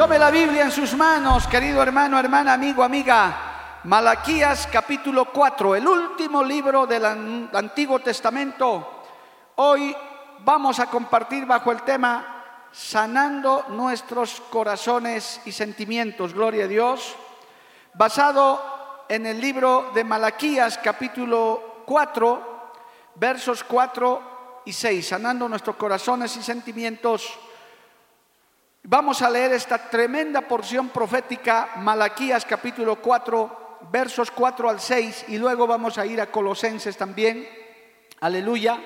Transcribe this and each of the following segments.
Tome la Biblia en sus manos, querido hermano, hermana, amigo, amiga. Malaquías capítulo 4, el último libro del Antiguo Testamento. Hoy vamos a compartir bajo el tema sanando nuestros corazones y sentimientos, gloria a Dios, basado en el libro de Malaquías capítulo 4, versos 4 y 6, sanando nuestros corazones y sentimientos. Vamos a leer esta tremenda porción profética, Malaquías capítulo 4, versos 4 al 6, y luego vamos a ir a Colosenses también. Aleluya.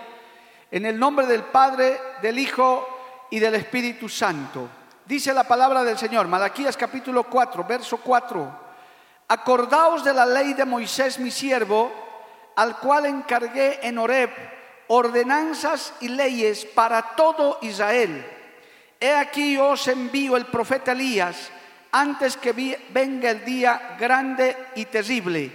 En el nombre del Padre, del Hijo y del Espíritu Santo. Dice la palabra del Señor, Malaquías capítulo 4, verso 4. Acordaos de la ley de Moisés mi siervo, al cual encargué en Horeb ordenanzas y leyes para todo Israel. He aquí os envío el profeta Elías antes que venga el día grande y terrible.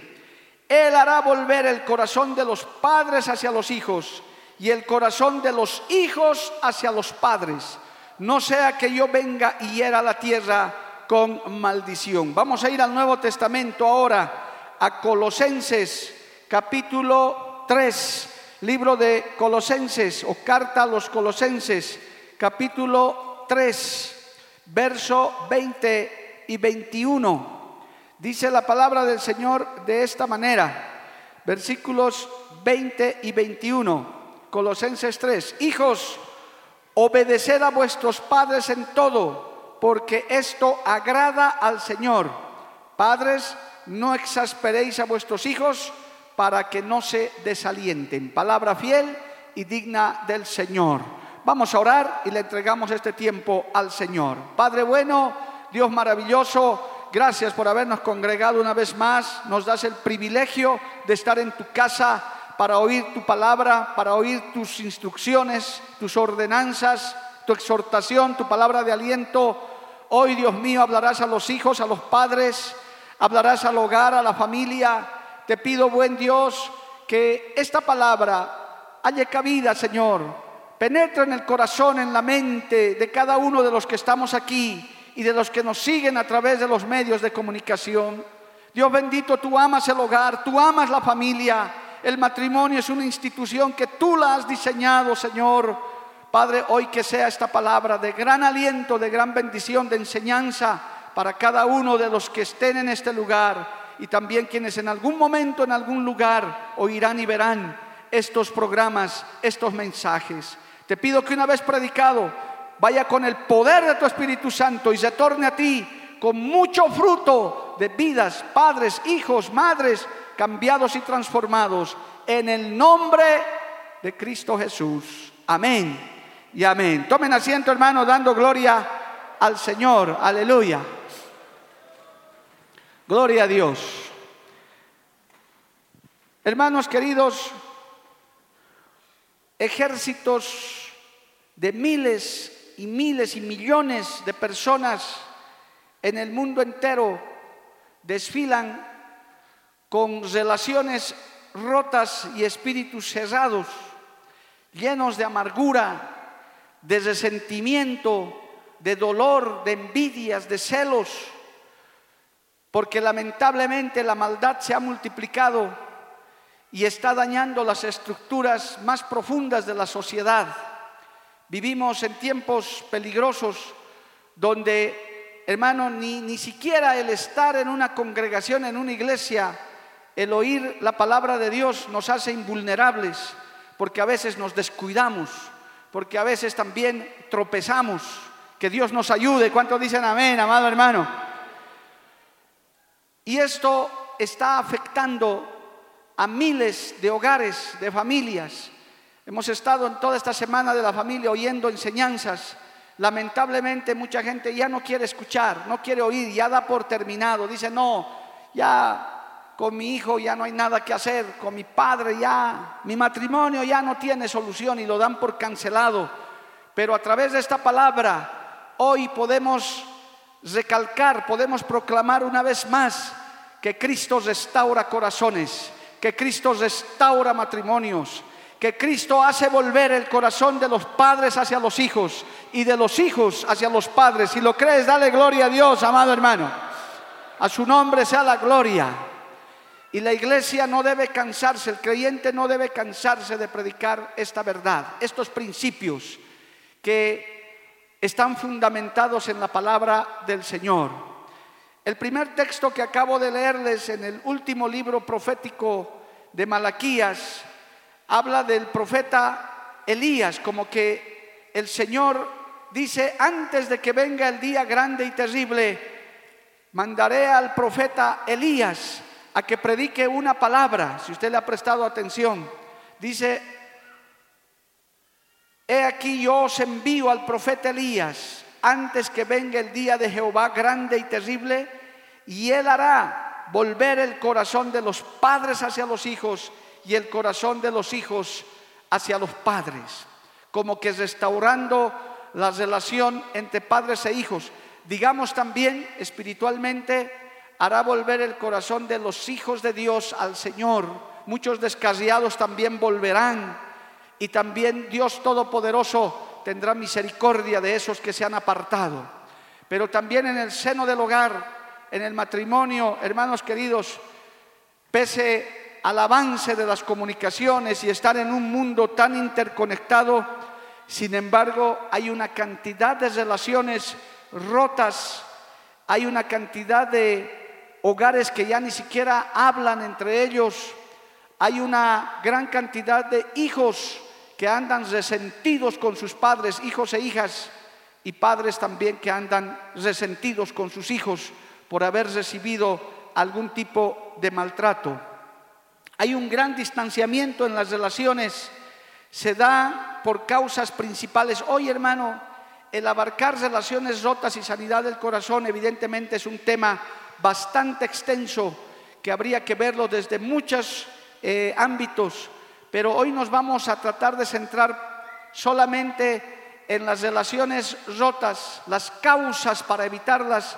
Él hará volver el corazón de los padres hacia los hijos y el corazón de los hijos hacia los padres, no sea que yo venga y hiera la tierra con maldición. Vamos a ir al Nuevo Testamento ahora, a Colosenses capítulo 3, libro de Colosenses o carta a los Colosenses, capítulo 3, verso 20 y 21. Dice la palabra del Señor de esta manera, versículos 20 y 21. Colosenses 3, hijos, obedeced a vuestros padres en todo, porque esto agrada al Señor. Padres, no exasperéis a vuestros hijos para que no se desalienten. Palabra fiel y digna del Señor. Vamos a orar y le entregamos este tiempo al Señor. Padre bueno, Dios maravilloso, gracias por habernos congregado una vez más. Nos das el privilegio de estar en tu casa para oír tu palabra, para oír tus instrucciones, tus ordenanzas, tu exhortación, tu palabra de aliento. Hoy, Dios mío, hablarás a los hijos, a los padres, hablarás al hogar, a la familia. Te pido, buen Dios, que esta palabra haya cabida, Señor. Penetra en el corazón, en la mente de cada uno de los que estamos aquí y de los que nos siguen a través de los medios de comunicación. Dios bendito, tú amas el hogar, tú amas la familia el matrimonio es una institución que tú la has diseñado, Señor. Padre, hoy que sea esta palabra de gran aliento, de gran bendición, de enseñanza para cada uno de los que estén en este lugar y también quienes en algún momento, en algún lugar, oirán y verán estos programas, estos mensajes. Te pido que una vez predicado, vaya con el poder de tu Espíritu Santo y se torne a ti con mucho fruto de vidas, padres, hijos, madres, cambiados y transformados en el nombre de Cristo Jesús. Amén y amén. Tomen asiento, hermano, dando gloria al Señor. Aleluya. Gloria a Dios. Hermanos queridos, ejércitos de miles y miles y millones de personas en el mundo entero desfilan con relaciones rotas y espíritus cerrados, llenos de amargura, de resentimiento, de dolor, de envidias, de celos, porque lamentablemente la maldad se ha multiplicado y está dañando las estructuras más profundas de la sociedad. Vivimos en tiempos peligrosos donde, hermano, ni, ni siquiera el estar en una congregación, en una iglesia, el oír la palabra de Dios nos hace invulnerables, porque a veces nos descuidamos, porque a veces también tropezamos. Que Dios nos ayude. ¿Cuántos dicen amén, amado hermano? Y esto está afectando a miles de hogares, de familias. Hemos estado en toda esta semana de la familia oyendo enseñanzas. Lamentablemente mucha gente ya no quiere escuchar, no quiere oír, ya da por terminado. Dice, no, ya con mi hijo ya no hay nada que hacer, con mi padre ya, mi matrimonio ya no tiene solución y lo dan por cancelado. Pero a través de esta palabra, hoy podemos recalcar, podemos proclamar una vez más que Cristo restaura corazones, que Cristo restaura matrimonios, que Cristo hace volver el corazón de los padres hacia los hijos y de los hijos hacia los padres. Si lo crees, dale gloria a Dios, amado hermano. A su nombre sea la gloria. Y la iglesia no debe cansarse, el creyente no debe cansarse de predicar esta verdad, estos principios que están fundamentados en la palabra del Señor. El primer texto que acabo de leerles en el último libro profético de Malaquías habla del profeta Elías, como que el Señor dice, antes de que venga el día grande y terrible, mandaré al profeta Elías a que predique una palabra, si usted le ha prestado atención. Dice, he aquí yo os envío al profeta Elías antes que venga el día de Jehová grande y terrible, y él hará volver el corazón de los padres hacia los hijos y el corazón de los hijos hacia los padres, como que restaurando la relación entre padres e hijos. Digamos también espiritualmente, hará volver el corazón de los hijos de Dios al Señor. Muchos descarriados también volverán y también Dios Todopoderoso tendrá misericordia de esos que se han apartado. Pero también en el seno del hogar, en el matrimonio, hermanos queridos, pese al avance de las comunicaciones y estar en un mundo tan interconectado, sin embargo hay una cantidad de relaciones rotas, hay una cantidad de hogares que ya ni siquiera hablan entre ellos, hay una gran cantidad de hijos que andan resentidos con sus padres, hijos e hijas, y padres también que andan resentidos con sus hijos por haber recibido algún tipo de maltrato. Hay un gran distanciamiento en las relaciones, se da por causas principales. Hoy, hermano, el abarcar relaciones rotas y sanidad del corazón evidentemente es un tema bastante extenso que habría que verlo desde muchos eh, ámbitos pero hoy nos vamos a tratar de centrar solamente en las relaciones rotas, las causas para evitarlas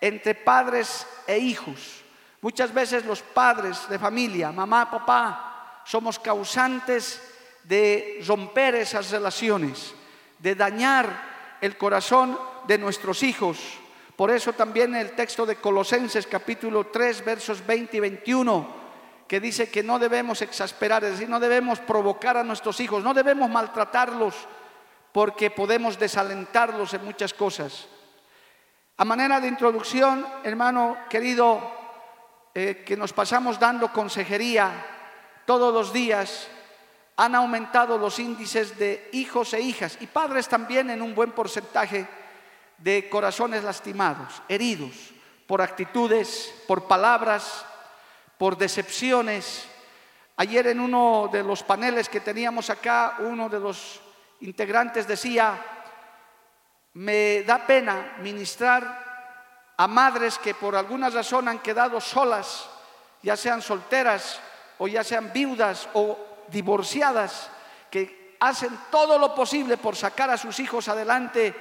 entre padres e hijos. Muchas veces los padres de familia, mamá, papá, somos causantes de romper esas relaciones, de dañar el corazón de nuestros hijos. Por eso también el texto de Colosenses capítulo 3 versos 20 y 21 que dice que no debemos exasperar, es decir, no debemos provocar a nuestros hijos, no debemos maltratarlos porque podemos desalentarlos en muchas cosas. A manera de introducción, hermano querido, eh, que nos pasamos dando consejería todos los días, han aumentado los índices de hijos e hijas y padres también en un buen porcentaje de corazones lastimados, heridos por actitudes, por palabras, por decepciones. Ayer en uno de los paneles que teníamos acá, uno de los integrantes decía, me da pena ministrar a madres que por alguna razón han quedado solas, ya sean solteras o ya sean viudas o divorciadas, que hacen todo lo posible por sacar a sus hijos adelante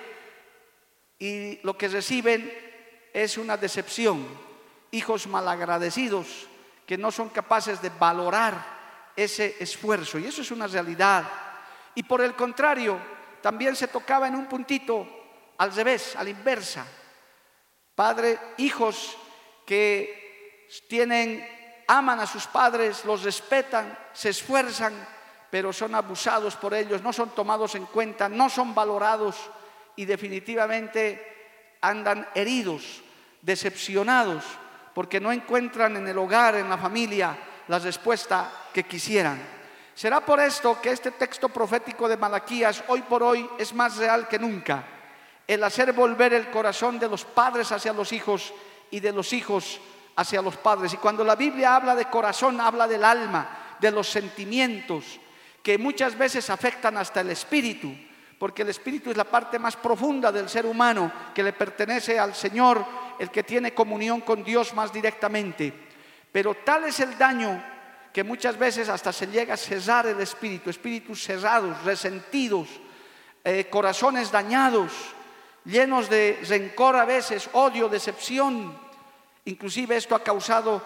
y lo que reciben es una decepción, hijos malagradecidos, que no son capaces de valorar ese esfuerzo. Y eso es una realidad. Y por el contrario, también se tocaba en un puntito al revés, a la inversa. Padre, hijos que tienen, aman a sus padres, los respetan, se esfuerzan, pero son abusados por ellos, no son tomados en cuenta, no son valorados y definitivamente andan heridos, decepcionados porque no encuentran en el hogar, en la familia, la respuesta que quisieran. Será por esto que este texto profético de Malaquías hoy por hoy es más real que nunca. El hacer volver el corazón de los padres hacia los hijos y de los hijos hacia los padres. Y cuando la Biblia habla de corazón, habla del alma, de los sentimientos, que muchas veces afectan hasta el espíritu, porque el espíritu es la parte más profunda del ser humano que le pertenece al Señor, el que tiene comunión con Dios más directamente. Pero tal es el daño que muchas veces hasta se llega a cesar el espíritu, espíritus cerrados, resentidos, eh, corazones dañados, llenos de rencor a veces, odio, decepción. Inclusive esto ha causado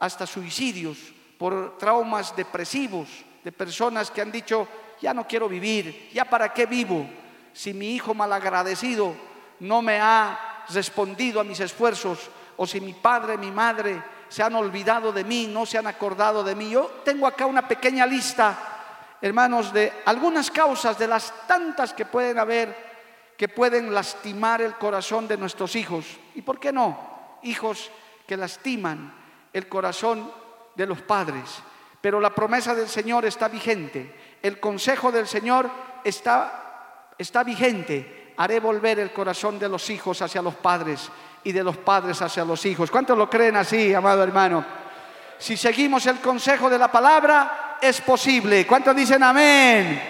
hasta suicidios por traumas depresivos de personas que han dicho, ya no quiero vivir, ya para qué vivo si mi hijo malagradecido no me ha respondido a mis esfuerzos o si mi padre, mi madre se han olvidado de mí, no se han acordado de mí. Yo tengo acá una pequeña lista, hermanos, de algunas causas de las tantas que pueden haber que pueden lastimar el corazón de nuestros hijos. ¿Y por qué no? Hijos que lastiman el corazón de los padres. Pero la promesa del Señor está vigente el consejo del Señor está, está vigente. Haré volver el corazón de los hijos hacia los padres y de los padres hacia los hijos. ¿Cuántos lo creen así, amado hermano? Si seguimos el consejo de la palabra, es posible. ¿Cuántos dicen amén?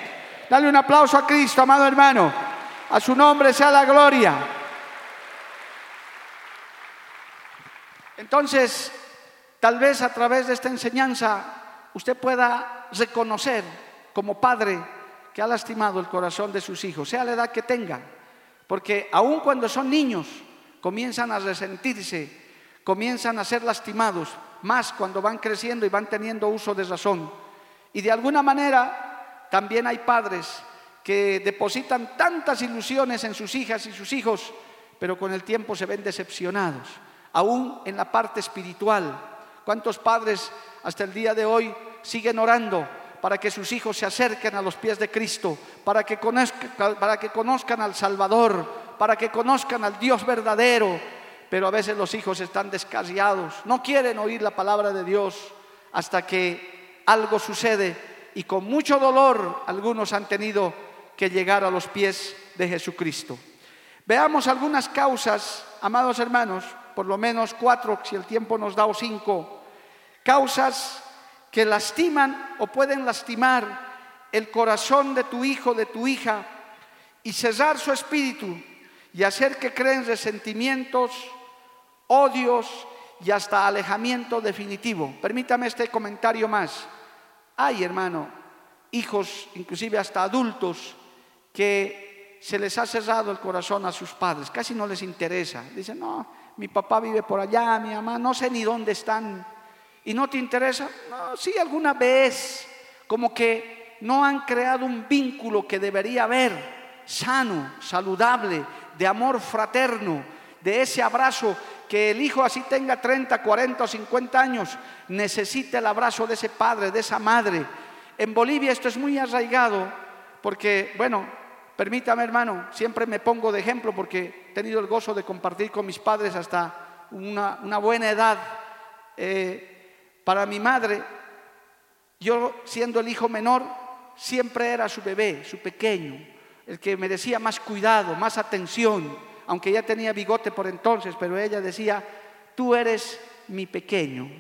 Dale un aplauso a Cristo, amado hermano. A su nombre sea la gloria. Entonces, tal vez a través de esta enseñanza usted pueda reconocer como padre que ha lastimado el corazón de sus hijos, sea la edad que tengan, porque aun cuando son niños comienzan a resentirse, comienzan a ser lastimados, más cuando van creciendo y van teniendo uso de razón. Y de alguna manera también hay padres que depositan tantas ilusiones en sus hijas y sus hijos, pero con el tiempo se ven decepcionados, aún en la parte espiritual. ¿Cuántos padres hasta el día de hoy siguen orando para que sus hijos se acerquen a los pies de Cristo, para que, conozcan, para que conozcan al Salvador, para que conozcan al Dios verdadero. Pero a veces los hijos están descarriados, no quieren oír la palabra de Dios hasta que algo sucede y con mucho dolor algunos han tenido que llegar a los pies de Jesucristo. Veamos algunas causas, amados hermanos, por lo menos cuatro, si el tiempo nos da o cinco, causas que lastiman o pueden lastimar el corazón de tu hijo, de tu hija, y cesar su espíritu y hacer que creen resentimientos, odios y hasta alejamiento definitivo. Permítame este comentario más. Hay, hermano, hijos, inclusive hasta adultos, que se les ha cerrado el corazón a sus padres, casi no les interesa. Dicen, no, mi papá vive por allá, mi mamá, no sé ni dónde están y no te interesa, no, sí, alguna vez, como que no han creado un vínculo que debería haber, sano, saludable, de amor fraterno, de ese abrazo que el hijo así tenga 30, 40 o 50 años, necesita el abrazo de ese padre, de esa madre. En Bolivia esto es muy arraigado porque, bueno, permítame hermano, siempre me pongo de ejemplo porque he tenido el gozo de compartir con mis padres hasta una, buena edad. Eh, para mi madre, yo siendo el hijo menor, siempre era su bebé, su pequeño, el que merecía más cuidado, más atención, aunque ya tenía bigote por entonces, pero ella decía, tú eres mi pequeño,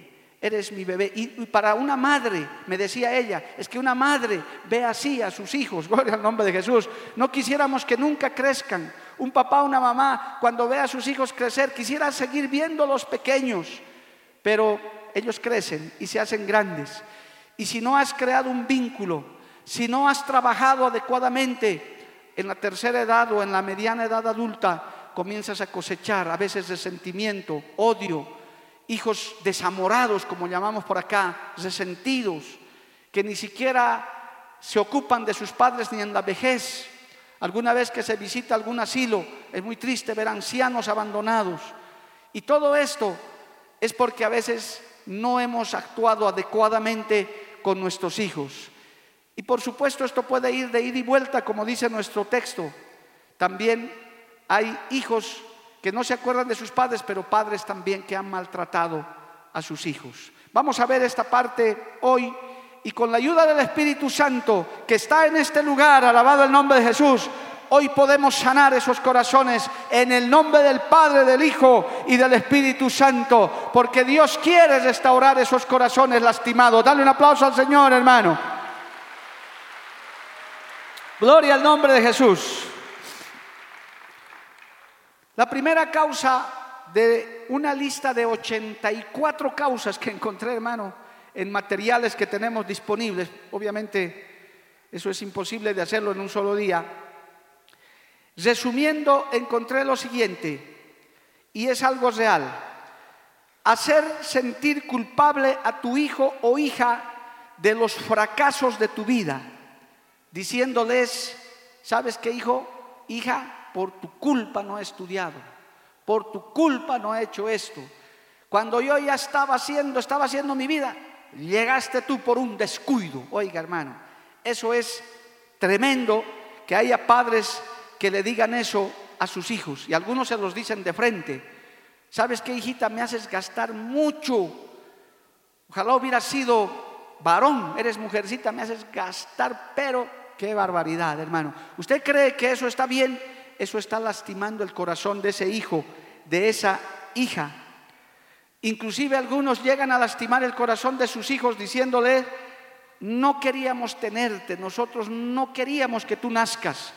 eres mi bebé. Y para una madre, me decía ella, es que una madre ve así a sus hijos, gloria al nombre de Jesús, no quisiéramos que nunca crezcan. Un papá, una mamá, cuando ve a sus hijos crecer, quisiera seguir viendo los pequeños, pero ellos crecen y se hacen grandes. Y si no has creado un vínculo, si no has trabajado adecuadamente en la tercera edad o en la mediana edad adulta, comienzas a cosechar a veces resentimiento, odio, hijos desamorados, como llamamos por acá, resentidos, que ni siquiera se ocupan de sus padres ni en la vejez. Alguna vez que se visita algún asilo, es muy triste ver ancianos abandonados. Y todo esto es porque a veces no hemos actuado adecuadamente con nuestros hijos. Y por supuesto esto puede ir de ida y vuelta, como dice nuestro texto. También hay hijos que no se acuerdan de sus padres, pero padres también que han maltratado a sus hijos. Vamos a ver esta parte hoy y con la ayuda del Espíritu Santo que está en este lugar, alabado el nombre de Jesús, Hoy podemos sanar esos corazones en el nombre del Padre, del Hijo y del Espíritu Santo, porque Dios quiere restaurar esos corazones lastimados. Dale un aplauso al Señor, hermano. Gloria al nombre de Jesús. La primera causa de una lista de 84 causas que encontré, hermano, en materiales que tenemos disponibles. Obviamente, eso es imposible de hacerlo en un solo día Resumiendo, encontré lo siguiente, y es algo real. Hacer sentir culpable a tu hijo o hija de los fracasos de tu vida, diciéndoles, ¿sabes qué hijo? Hija, por tu culpa no he estudiado, por tu culpa no he hecho esto. Cuando yo ya estaba haciendo, estaba haciendo mi vida, llegaste tú por un descuido. Oiga, hermano, eso es tremendo que haya padres que le digan eso a sus hijos y algunos se los dicen de frente. ¿Sabes qué, hijita? Me haces gastar mucho. Ojalá hubiera sido varón, eres mujercita, me haces gastar, pero qué barbaridad, hermano. ¿Usted cree que eso está bien? Eso está lastimando el corazón de ese hijo, de esa hija. Inclusive algunos llegan a lastimar el corazón de sus hijos diciéndole, no queríamos tenerte, nosotros no queríamos que tú nazcas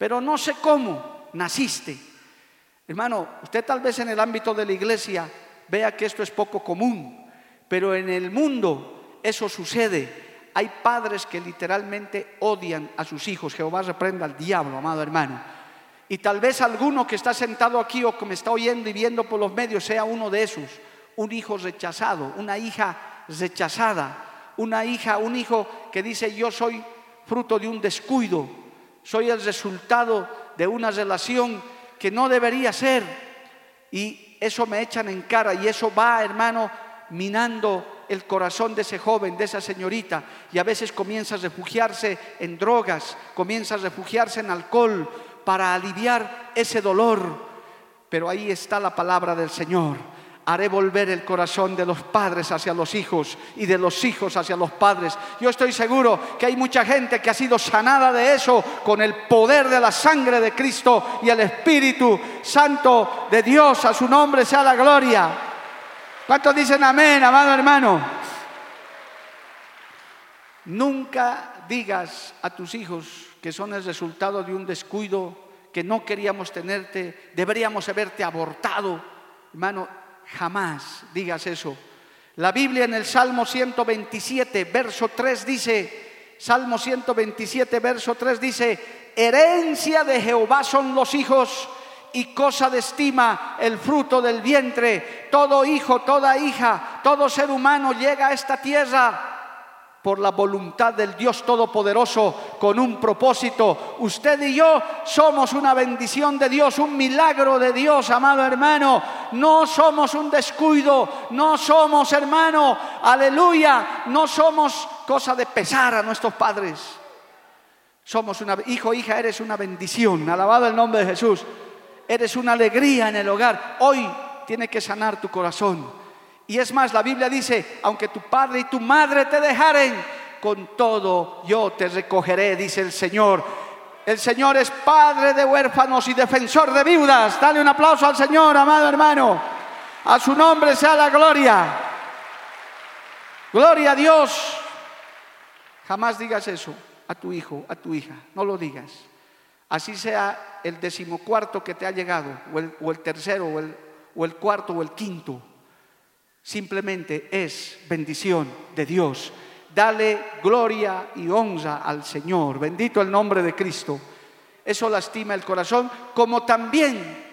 pero no sé cómo naciste. Hermano, usted tal vez en el ámbito de la iglesia vea que esto es poco común, pero en el mundo eso sucede. Hay padres que literalmente odian a sus hijos. Jehová reprenda al diablo, amado hermano. Y tal vez alguno que está sentado aquí o que me está oyendo y viendo por los medios sea uno de esos. Un hijo rechazado, una hija rechazada, una hija, un hijo que dice yo soy fruto de un descuido, soy el resultado de una relación que no debería ser. Y eso me echan en cara y eso va, hermano, minando el corazón de ese joven, de esa señorita. Y a veces comienza a refugiarse en drogas, comienza a refugiarse en alcohol para aliviar ese dolor. Pero ahí está la palabra del Señor haré volver el corazón de los padres hacia los hijos y de los hijos hacia los padres. Yo estoy seguro que hay mucha gente que ha sido sanada de eso con el poder de la sangre de Cristo y el Espíritu Santo de Dios. A su nombre sea la gloria. ¿Cuántos dicen amén, amado hermano? Nunca digas a tus hijos que son el resultado de un descuido, que no queríamos tenerte, deberíamos haberte abortado. Hermano, Jamás digas eso. La Biblia en el Salmo 127, verso 3 dice, Salmo 127, verso 3 dice, herencia de Jehová son los hijos y cosa de estima el fruto del vientre. Todo hijo, toda hija, todo ser humano llega a esta tierra por la voluntad del Dios Todopoderoso con un propósito. Usted y yo somos una bendición de Dios, un milagro de Dios, amado hermano. No somos un descuido, no somos hermano, aleluya, no somos cosa de pesar a nuestros padres. Somos una hijo, hija, eres una bendición. Alabado el nombre de Jesús. Eres una alegría en el hogar. Hoy tiene que sanar tu corazón. Y es más, la Biblia dice, aunque tu padre y tu madre te dejaren, con todo yo te recogeré, dice el Señor. El Señor es padre de huérfanos y defensor de viudas. Dale un aplauso al Señor, amado hermano. A su nombre sea la gloria. Gloria a Dios. Jamás digas eso a tu hijo, a tu hija. No lo digas. Así sea el decimocuarto que te ha llegado, o el, tercero, o el cuarto, o el quinto. Simplemente es bendición de Dios. Dale gloria y honra al Señor. Bendito el nombre de Cristo. Eso lastima el corazón, como también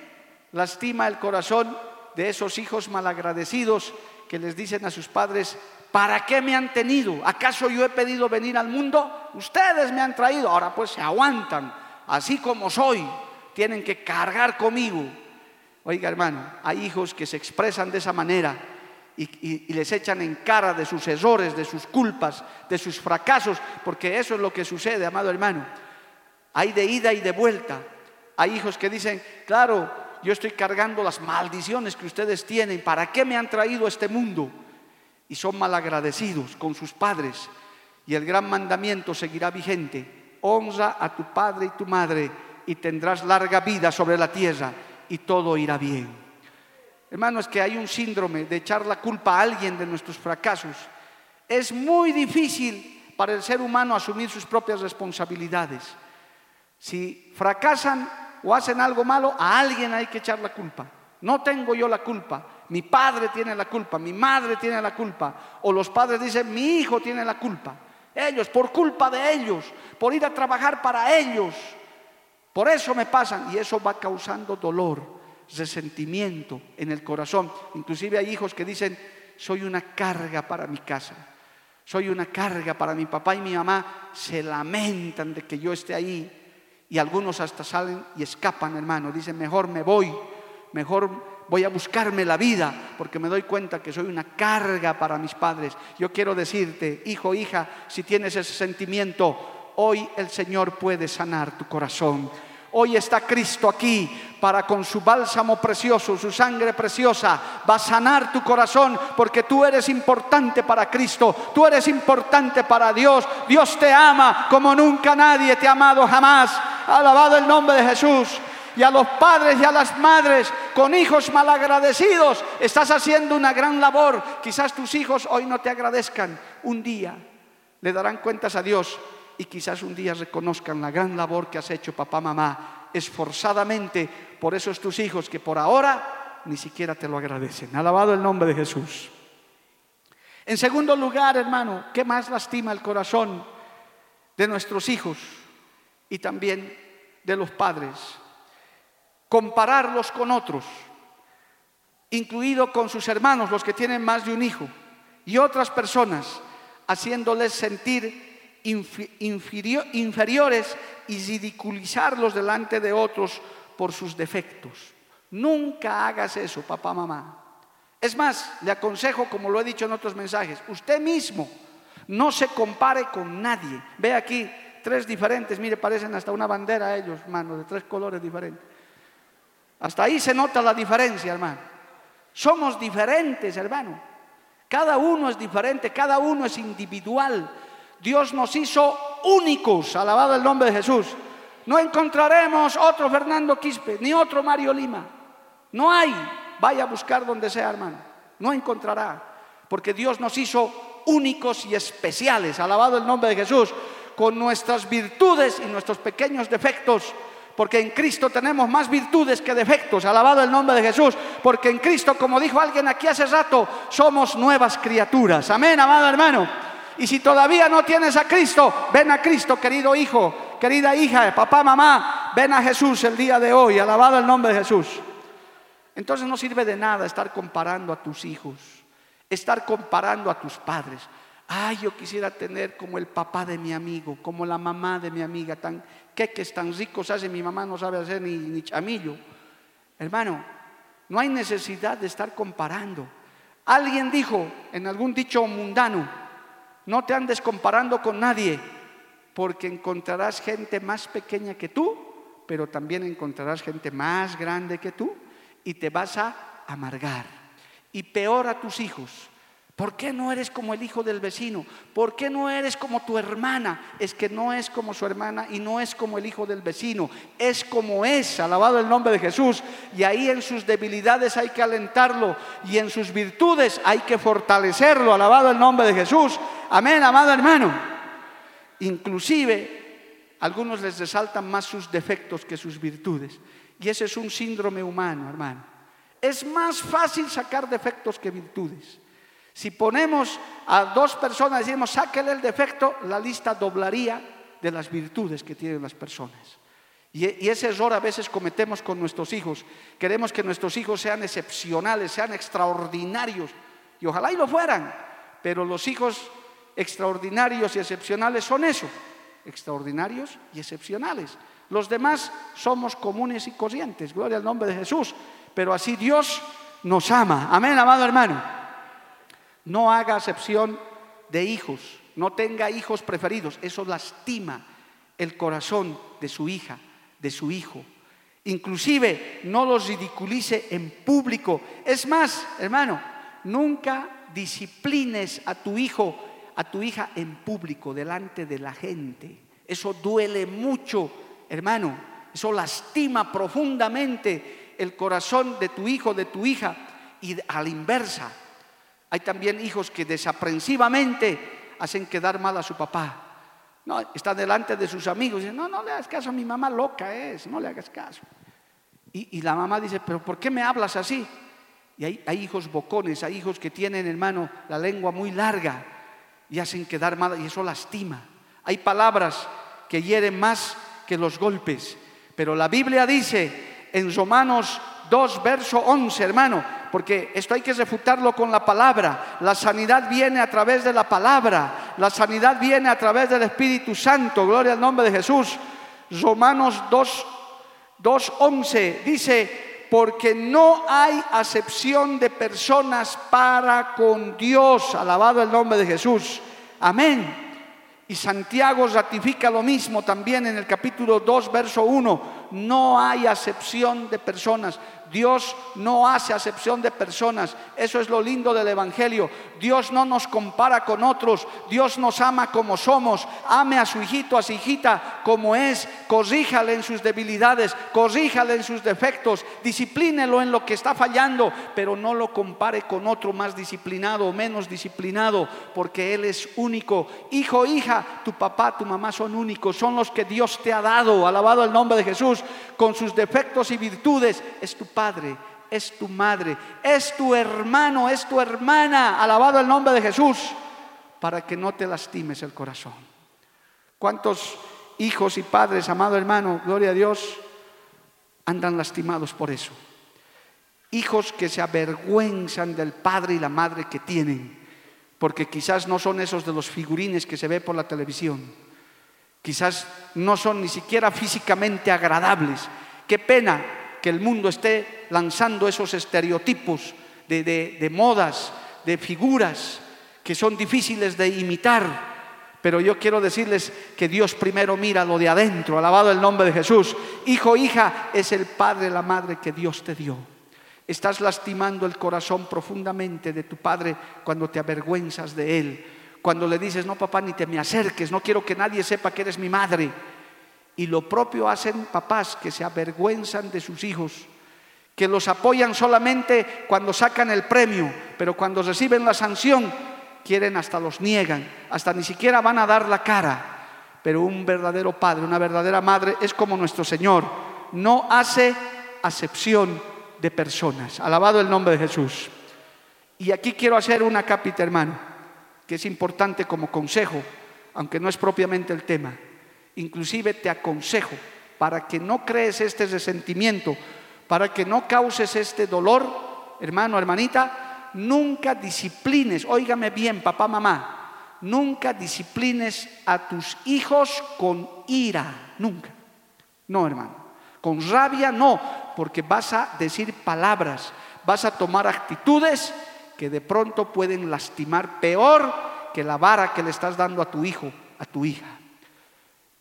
lastima el corazón de esos hijos malagradecidos que les dicen a sus padres, ¿para qué me han tenido? ¿Acaso yo he pedido venir al mundo? Ustedes me han traído, ahora pues se aguantan, así como soy, tienen que cargar conmigo. Oiga hermano, hay hijos que se expresan de esa manera y, les echan en cara de sus errores, de sus culpas, de sus fracasos, porque eso es lo que sucede, amado hermano. Hay de ida y de vuelta. Hay hijos que dicen, claro, yo estoy cargando las maldiciones que ustedes tienen, ¿para qué me han traído a este mundo? Y son malagradecidos con sus padres. Y el gran mandamiento seguirá vigente. Honra a tu padre y tu madre y tendrás larga vida sobre la tierra y todo irá bien. Hermano, es que hay un síndrome de echar la culpa a alguien de nuestros fracasos. Es muy difícil para el ser humano asumir sus propias responsabilidades. Si fracasan o hacen algo malo, a alguien hay que echar la culpa. No tengo yo la culpa, mi padre tiene la culpa, mi madre tiene la culpa, o los padres dicen, mi hijo tiene la culpa. Ellos, por culpa de ellos, por ir a trabajar para ellos. Por eso me pasan y eso va causando dolor, resentimiento en el corazón. Inclusive hay hijos que dicen, soy una carga para mi casa, soy una carga para mi papá y mi mamá. Se lamentan de que yo esté ahí y algunos hasta salen y escapan, hermano. Dicen, mejor me voy, mejor voy a buscarme la vida porque me doy cuenta que soy una carga para mis padres. Yo quiero decirte, hijo, hija, si tienes ese sentimiento, hoy el Señor puede sanar tu corazón. Hoy está Cristo aquí para con su bálsamo precioso, su sangre preciosa, va a sanar tu corazón porque tú eres importante para Cristo, tú eres importante para Dios. Dios te ama como nunca nadie te ha amado jamás. Alabado el nombre de Jesús y a los padres y a las madres con hijos malagradecidos. Estás haciendo una gran labor. Quizás tus hijos hoy no te agradezcan. Un día le darán cuentas a Dios y quizás un día reconozcan la gran labor que has hecho papá, mamá, esforzadamente por esos tus hijos que por ahora ni siquiera te lo agradecen. Alabado el nombre de Jesús. En segundo lugar, hermano, ¿qué más lastima el corazón de nuestros hijos y también de los padres? compararlos con otros, incluido con sus hermanos, los que tienen más de un hijo, y otras personas, haciéndoles sentir inferiores y ridiculizarlos delante de otros por sus defectos. Nunca hagas eso, papá, mamá. Es más, le aconsejo, como lo he dicho en otros mensajes, usted mismo no se compare con nadie. Ve aquí tres diferentes, mire, parecen hasta una bandera ellos, hermano, de tres colores diferentes. Hasta ahí se nota la diferencia, hermano. Somos diferentes, hermano. Cada uno es diferente, cada uno es individual. Dios nos hizo únicos, alabado el nombre de Jesús. No encontraremos otro Fernando Quispe, ni otro Mario Lima. No hay. Vaya a buscar donde sea, hermano. No encontrará. Porque Dios nos hizo únicos y especiales, alabado el nombre de Jesús, con nuestras virtudes y nuestros pequeños defectos porque en Cristo tenemos más virtudes que defectos. Alabado el nombre de Jesús, porque en Cristo, como dijo alguien aquí hace rato, somos nuevas criaturas. Amén, amado hermano. Y si todavía no tienes a Cristo, ven a Cristo, querido hijo, querida hija, papá, mamá, ven a Jesús el día de hoy. Alabado el nombre de Jesús. Entonces no sirve de nada estar comparando a tus hijos, estar comparando a tus padres. Ay, yo quisiera tener como el papá de mi amigo, como la mamá de mi amiga, tan queques tan ricos hace mi mamá, no sabe hacer ni, ni chamillo. Hermano, no hay necesidad de estar comparando. Alguien dijo en algún dicho mundano, no te andes comparando con nadie, porque encontrarás gente más pequeña que tú, pero también encontrarás gente más grande que tú y te vas a amargar. Y peor a tus hijos, ¿Por qué no eres como el hijo del vecino? ¿Por qué no eres como tu hermana? Es que no es como su hermana y no es como el hijo del vecino. Es como es, alabado el nombre de Jesús. Y ahí en sus debilidades hay que alentarlo y en sus virtudes hay que fortalecerlo, alabado el nombre de Jesús. Amén, amado hermano. Inclusive, algunos les resaltan más sus defectos que sus virtudes. Y ese es un síndrome humano, hermano. Es más fácil sacar defectos que virtudes. Si ponemos a dos personas y decimos, sáquele el defecto, la lista doblaría de las virtudes que tienen las personas. Y, ese error a veces cometemos con nuestros hijos. Queremos que nuestros hijos sean excepcionales, sean extraordinarios. Y ojalá y lo fueran. Pero los hijos extraordinarios y excepcionales son eso. Extraordinarios y excepcionales. Los demás somos comunes y corrientes. Gloria al nombre de Jesús. Pero así Dios nos ama. Amén, amado hermano. No haga acepción de hijos, no tenga hijos preferidos. Eso lastima el corazón de su hija, de su hijo. Inclusive no los ridiculice en público. Es más, hermano, nunca disciplines a tu hijo, a tu hija en público, delante de la gente. Eso duele mucho, hermano. Eso lastima profundamente el corazón de tu hijo, de tu hija, y a la inversa. Hay también hijos que desaprensivamente hacen quedar mal a su papá. No, está delante de sus amigos y dice, no, no le hagas caso, mi mamá loca es, no le hagas caso. Y, la mamá dice, pero ¿por qué me hablas así? Y hay, hay, hijos bocones, hay hijos que tienen, hermano, la lengua muy larga y hacen quedar mal y eso lastima. Hay palabras que hieren más que los golpes. Pero la Biblia dice en Romanos 2, verso 11, hermano, porque esto hay que refutarlo con la palabra. La sanidad viene a través de la palabra, la sanidad viene a través del Espíritu Santo, gloria al nombre de Jesús. Romanos 2, 2 11 dice, porque no hay acepción de personas para con Dios, alabado el nombre de Jesús. Amén. Y Santiago ratifica lo mismo también en el capítulo 2, verso 1. No hay acepción de personas. Dios no hace acepción de personas. Eso es lo lindo del Evangelio. Dios no nos compara con otros. Dios nos ama como somos. Ame a su hijito, a su hijita como es. Corríjale en sus debilidades. Corríjale en sus defectos. Disciplínelo en lo que está fallando. Pero no lo compare con otro más disciplinado o menos disciplinado. Porque Él es único. Hijo, hija, tu papá, tu mamá son únicos. Son los que Dios te ha dado. Alabado el nombre de Jesús. Con sus defectos y virtudes. Es tu padre, es tu madre, es tu hermano, es tu hermana. Alabado el nombre de Jesús, para que no te lastimes el corazón. ¿Cuántos hijos y padres, amado hermano, gloria a Dios, andan lastimados por eso? Hijos que se avergüenzan del padre y la madre que tienen, porque quizás no son esos de los figurines que se ve por la televisión. Quizás no son ni siquiera físicamente agradables. Qué pena que el mundo esté lanzando esos estereotipos de, modas, de figuras que son difíciles de imitar. Pero yo quiero decirles que Dios primero mira lo de adentro, alabado el nombre de Jesús. Hijo, hija, es el padre, la madre que Dios te dio. Estás lastimando el corazón profundamente de tu padre cuando te avergüenzas de él. Cuando le dices, no papá, ni te me acerques, no quiero que nadie sepa que eres mi madre. Y lo propio hacen papás que se avergüenzan de sus hijos, que los apoyan solamente cuando sacan el premio, pero cuando reciben la sanción, quieren hasta los niegan, hasta ni siquiera van a dar la cara. Pero un verdadero padre, una verdadera madre es como nuestro Señor, no hace acepción de personas. Alabado el nombre de Jesús. Y aquí quiero hacer una capita, hermano, que es importante como consejo, aunque no es propiamente el tema. Inclusive te aconsejo, para que no crees este resentimiento, para que no causes este dolor, hermano, hermanita, nunca disciplines, óigame bien, papá, mamá, nunca disciplines a tus hijos con ira, nunca. No, hermano. Con rabia no, porque vas a decir palabras, vas a tomar actitudes que de pronto pueden lastimar peor que la vara que le estás dando a tu hijo, a tu hija.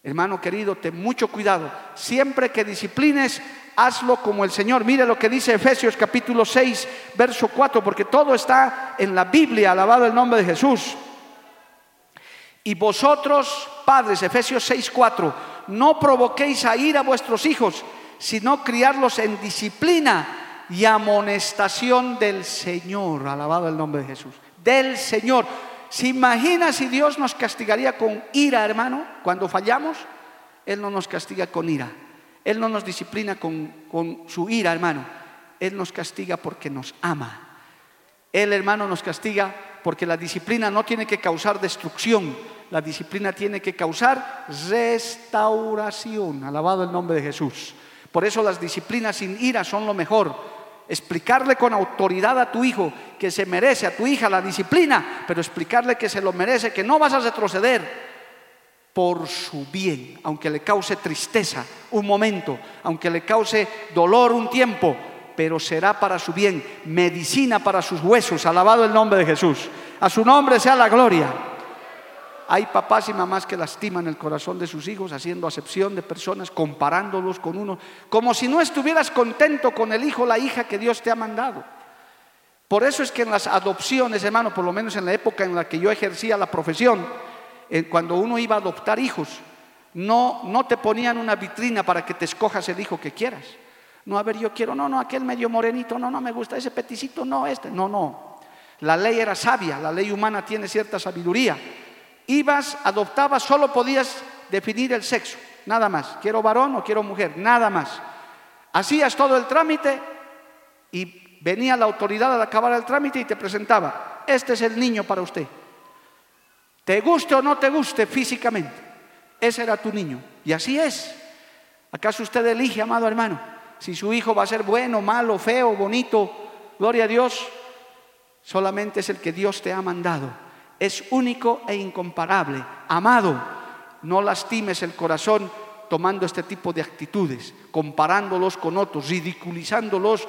Hermano querido, ten mucho cuidado. Siempre que disciplines, hazlo como el Señor. Mire lo que dice Efesios capítulo 6, verso 4, porque todo está en la Biblia, alabado el nombre de Jesús. Y vosotros, padres, Efesios 6, 4, no provoquéis a ir a vuestros hijos, sino criarlos en disciplina y amonestación del Señor, alabado el nombre de Jesús, del Señor. ¿Se imagina si Dios nos castigaría con ira, hermano, cuando fallamos? Él no nos castiga con ira. Él no nos disciplina con, con su ira, hermano. Él nos castiga porque nos ama. Él, hermano, nos castiga porque la disciplina no tiene que causar destrucción. La disciplina tiene que causar restauración. Alabado el nombre de Jesús. Por eso las disciplinas sin ira son lo mejor explicarle con autoridad a tu hijo que se merece, a tu hija la disciplina, pero explicarle que se lo merece, que no vas a retroceder por su bien, aunque le cause tristeza un momento, aunque le cause dolor un tiempo, pero será para su bien, medicina para sus huesos, alabado el nombre de Jesús. A su nombre sea la gloria. Hay papás y mamás que lastiman el corazón de sus hijos haciendo acepción de personas, comparándolos con uno, como si no estuvieras contento con el hijo o la hija que Dios te ha mandado. Por eso es que en las adopciones, hermano, por lo menos en la época en la que yo ejercía la profesión, cuando uno iba a adoptar hijos, No, no te ponían una vitrina para que te escojas el hijo que quieras. No, a ver, yo quiero, no, no, aquel medio morenito, no, no me gusta, ese peticito, no, este, no, no. La ley era sabia, la ley humana tiene cierta sabiduría. Ibas, adoptabas, solo podías definir el sexo, nada más. Quiero varón o quiero mujer, nada más. Hacías todo el trámite y venía la autoridad al acabar el trámite y te presentaba, este es el niño para usted. Te guste o no te guste físicamente, ese era tu niño. Y así es. ¿Acaso usted elige, amado hermano, si su hijo va a ser bueno, malo, feo, bonito? Gloria a Dios. Solamente es el que Dios te ha mandado. Es único e incomparable. Amado, no lastimes el corazón tomando este tipo de actitudes, comparándolos con otros, ridiculizándolos,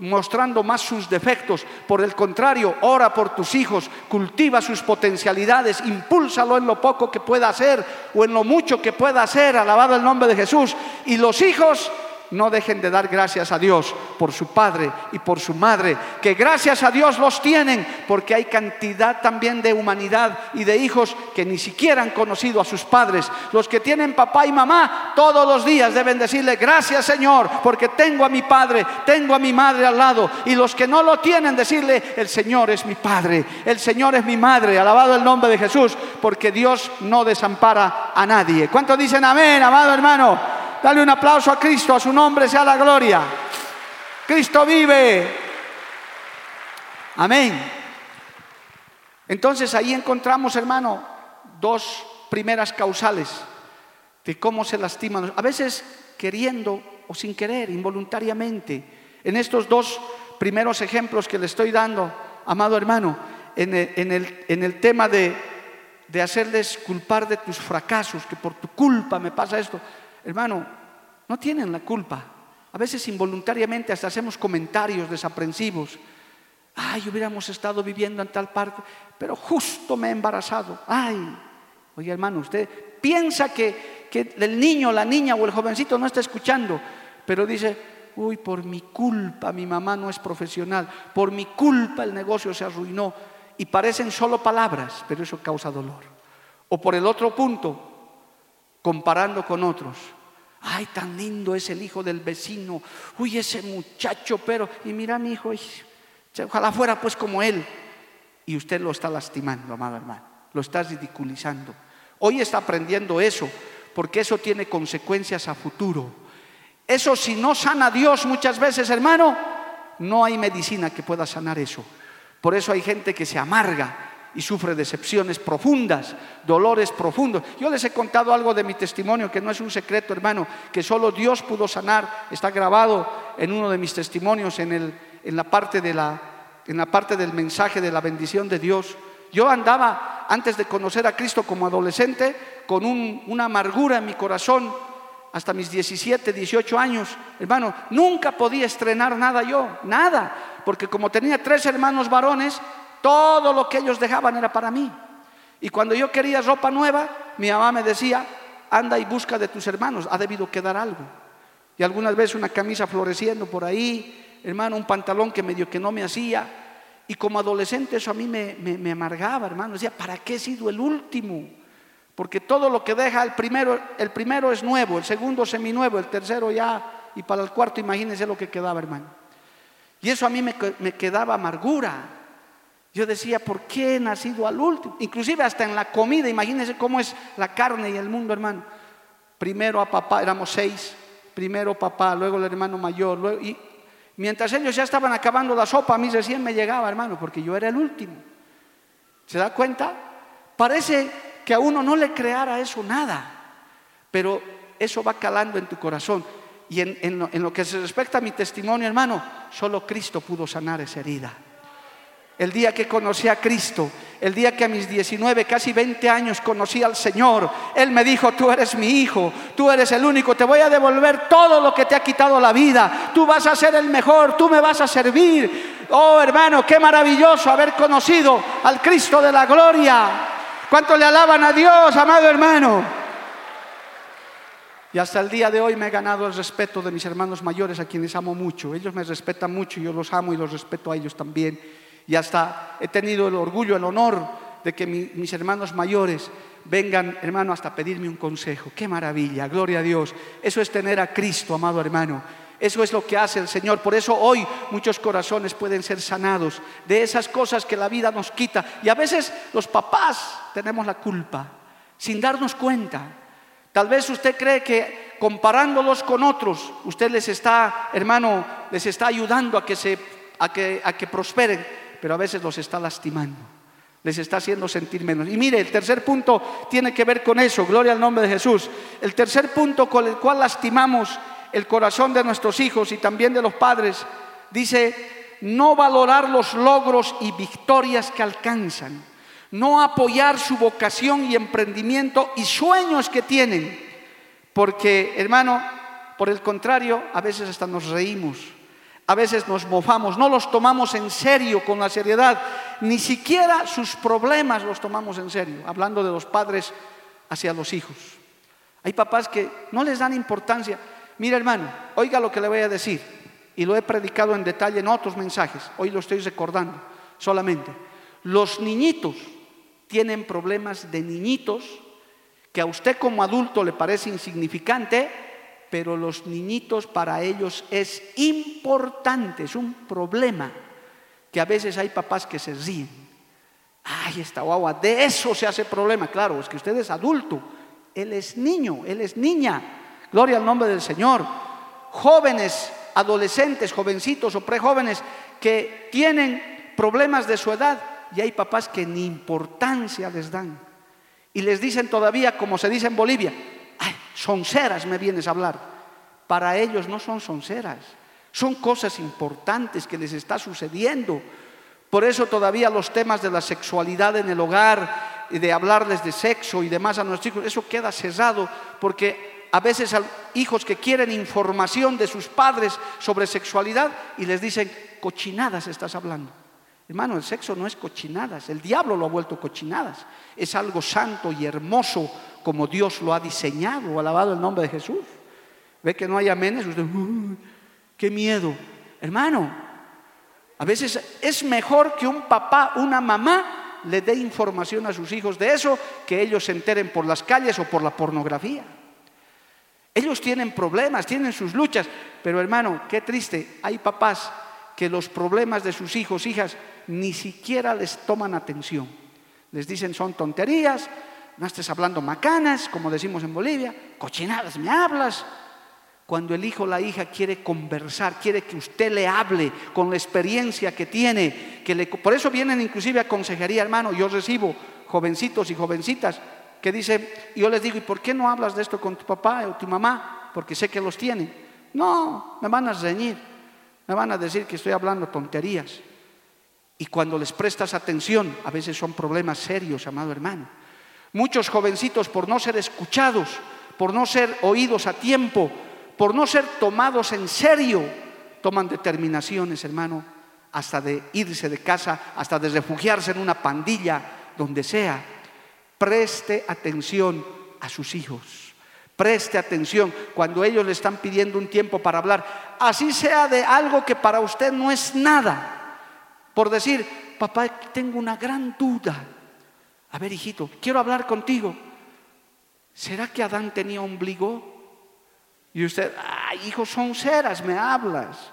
mostrando más sus defectos. Por el contrario, ora por tus hijos, cultiva sus potencialidades, impúlsalo en lo poco que pueda hacer o en lo mucho que pueda hacer, alabado el nombre de Jesús. Y los hijos no dejen de dar gracias a Dios por su padre y por su madre, que gracias a Dios los tienen, porque hay cantidad también de humanidad y de hijos que ni siquiera han conocido a sus padres. Los que tienen papá y mamá todos los días deben decirle gracias Señor, porque tengo a mi padre, tengo a mi madre al lado. Y los que no lo tienen, decirle el Señor es mi padre, el Señor es mi madre, alabado el nombre de Jesús, porque Dios no desampara a nadie. ¿Cuántos dicen amén, amado hermano? Dale un aplauso a Cristo, a su nombre sea la gloria. Cristo vive. Amén. Entonces ahí encontramos, hermano, dos primeras causales de cómo se lastiman. A veces queriendo o sin querer, involuntariamente. En estos dos primeros ejemplos que le estoy dando, amado hermano, en el, tema de hacerles culpar de tus fracasos, que por tu culpa me pasa esto. Hermano, no tienen la culpa. A veces involuntariamente hasta hacemos comentarios desaprensivos. Ay, hubiéramos estado viviendo en tal parte, pero justo me he embarazado. Ay, oye hermano, usted piensa que, que el niño, la niña o el jovencito no está escuchando, pero dice, uy, por mi culpa mi mamá no es profesional, por mi culpa el negocio se arruinó. Y parecen solo palabras, pero eso causa dolor. O por el otro punto, comparando con otros. Ay, tan lindo es el hijo del vecino. Uy, ese muchacho, pero... Y mira mi hijo, ojalá fuera pues como él. Y usted lo está lastimando, amado hermano. Lo está ridiculizando. Hoy está aprendiendo eso, porque eso tiene consecuencias a futuro. Eso si no sana Dios muchas veces, hermano, no hay medicina que pueda sanar eso. Por eso hay gente que se amarga y sufre decepciones profundas, dolores profundos. Yo les he contado algo de mi testimonio, que no es un secreto, hermano, que solo Dios pudo sanar. Está grabado en uno de mis testimonios en, el, en, la, parte de la, en la parte del mensaje de la bendición de Dios. Yo andaba, antes de conocer a Cristo como adolescente, con una amargura en mi corazón, hasta mis 17, 18 años, hermano, nunca podía estrenar nada yo, nada, porque como tenía tres hermanos varones, todo lo que ellos dejaban era para mí. Y cuando yo quería ropa nueva, mi mamá me decía, anda y busca de tus hermanos, ha debido quedar algo. Y algunas veces una camisa floreciendo por ahí, hermano, un pantalón que medio que no me hacía. Y como adolescente eso a mí me, me amargaba, hermano. Decía, ¿para qué he sido el último? Porque todo lo que deja el primero, el primero es nuevo, el segundo seminuevo, el tercero ya, y para el cuarto imagínense lo que quedaba, hermano. Y eso a mí me, me quedaba amargura. Yo decía, ¿por qué he nacido al último? Inclusive hasta en la comida, imagínense cómo es la carne y el mundo, hermano. Primero a papá, éramos seis, primero papá, luego el hermano mayor, y mientras ellos ya estaban acabando la sopa, a mí recién me llegaba, hermano, porque yo era el último. ¿Se da cuenta? Parece que a uno no le creara eso nada, pero eso va calando en tu corazón. Y en, lo, en lo que se respecta a mi testimonio, hermano, solo Cristo pudo sanar esa herida el día que conocí a Cristo, el día que a mis 19, casi 20 años conocí al Señor, Él me dijo, tú eres mi hijo, tú eres el único, te voy a devolver todo lo que te ha quitado la vida, tú vas a ser el mejor, tú me vas a servir. Oh hermano, qué maravilloso haber conocido al Cristo de la gloria. ¿Cuánto le alaban a Dios, amado hermano? Y hasta el día de hoy me he ganado el respeto de mis hermanos mayores, a quienes amo mucho. Ellos me respetan mucho y yo los amo y los respeto a ellos también y hasta he tenido el orgullo, el honor de que mis hermanos mayores vengan, hermano, hasta pedirme un consejo. Qué maravilla, gloria a Dios. Eso es tener a Cristo, amado hermano. Eso es lo que hace el Señor. Por eso hoy muchos corazones pueden ser sanados de esas cosas que la vida nos quita. Y a veces los papás tenemos la culpa, sin darnos cuenta. Tal vez usted cree que comparándolos con otros, usted les está, hermano, les está ayudando a que, se, a que, a que prosperen, pero a veces los está lastimando. Les está haciendo sentir menos. Y mire, el tercer punto tiene que ver con eso. Gloria al nombre de Jesús. El tercer punto con el cual lastimamos el corazón de nuestros hijos y también de los padres, dice, no valorar los logros y victorias que alcanzan, no apoyar su vocación y emprendimiento y sueños que tienen, porque hermano, por el contrario, a veces hasta nos reímos, a veces nos mofamos, no los tomamos en serio con la seriedad, ni siquiera sus problemas los tomamos en serio, hablando de los padres hacia los hijos. Hay papás que no les dan importancia. Mira hermano, oiga lo que le voy a decir. Y lo he predicado en detalle en otros mensajes. Hoy lo estoy recordando solamente. Los niñitos tienen problemas de niñitos que a usted como adulto le parece insignificante, pero los niñitos para ellos es importante, es un problema que a veces hay papás que se ríen. Ay, esta guagua, de eso se hace problema. Claro, es que usted es adulto, él es niño, él es niña. Gloria al nombre del Señor. Jóvenes, adolescentes, jovencitos o prejóvenes que tienen problemas de su edad y hay papás que ni importancia les dan. Y les dicen todavía, como se dice en Bolivia, sonceras me vienes a hablar. Para ellos no son sonceras, son cosas importantes que les está sucediendo. Por eso todavía los temas de la sexualidad en el hogar, de hablarles de sexo y demás a nuestros hijos, eso queda cerrado porque a veces a hijos que quieren información de sus padres sobre sexualidad y les dicen, cochinadas estás hablando. Hermano, el sexo no es cochinadas, el diablo lo ha vuelto cochinadas. Es algo santo y hermoso como Dios lo ha diseñado, alabado el nombre de Jesús. Ve que no hay amenes, usted, qué miedo. Hermano, a veces es mejor que un papá, una mamá le dé información a sus hijos de eso que ellos se enteren por las calles o por la pornografía. Ellos tienen problemas, tienen sus luchas, pero hermano, qué triste, hay papás que los problemas de sus hijos, hijas, ni siquiera les toman atención. Les dicen son tonterías, no estés hablando macanas, como decimos en Bolivia, cochinadas, me hablas. Cuando el hijo o la hija quiere conversar, quiere que usted le hable con la experiencia que tiene, que le, por eso vienen inclusive a consejería, hermano, yo recibo jovencitos y jovencitas que dice, yo les digo, ¿y por qué no hablas de esto con tu papá o tu mamá? Porque sé que los tienen. No, me van a reñir, me van a decir que estoy hablando tonterías. Y cuando les prestas atención, a veces son problemas serios, amado hermano. Muchos jovencitos, por no ser escuchados, por no ser oídos a tiempo, por no ser tomados en serio, toman determinaciones, hermano, hasta de irse de casa, hasta de refugiarse en una pandilla, donde sea preste atención a sus hijos. Preste atención cuando ellos le están pidiendo un tiempo para hablar. Así sea de algo que para usted no es nada. Por decir, papá, tengo una gran duda. A ver, hijito, quiero hablar contigo. ¿Será que Adán tenía ombligo? Y usted, ay, hijo, son ceras, me hablas.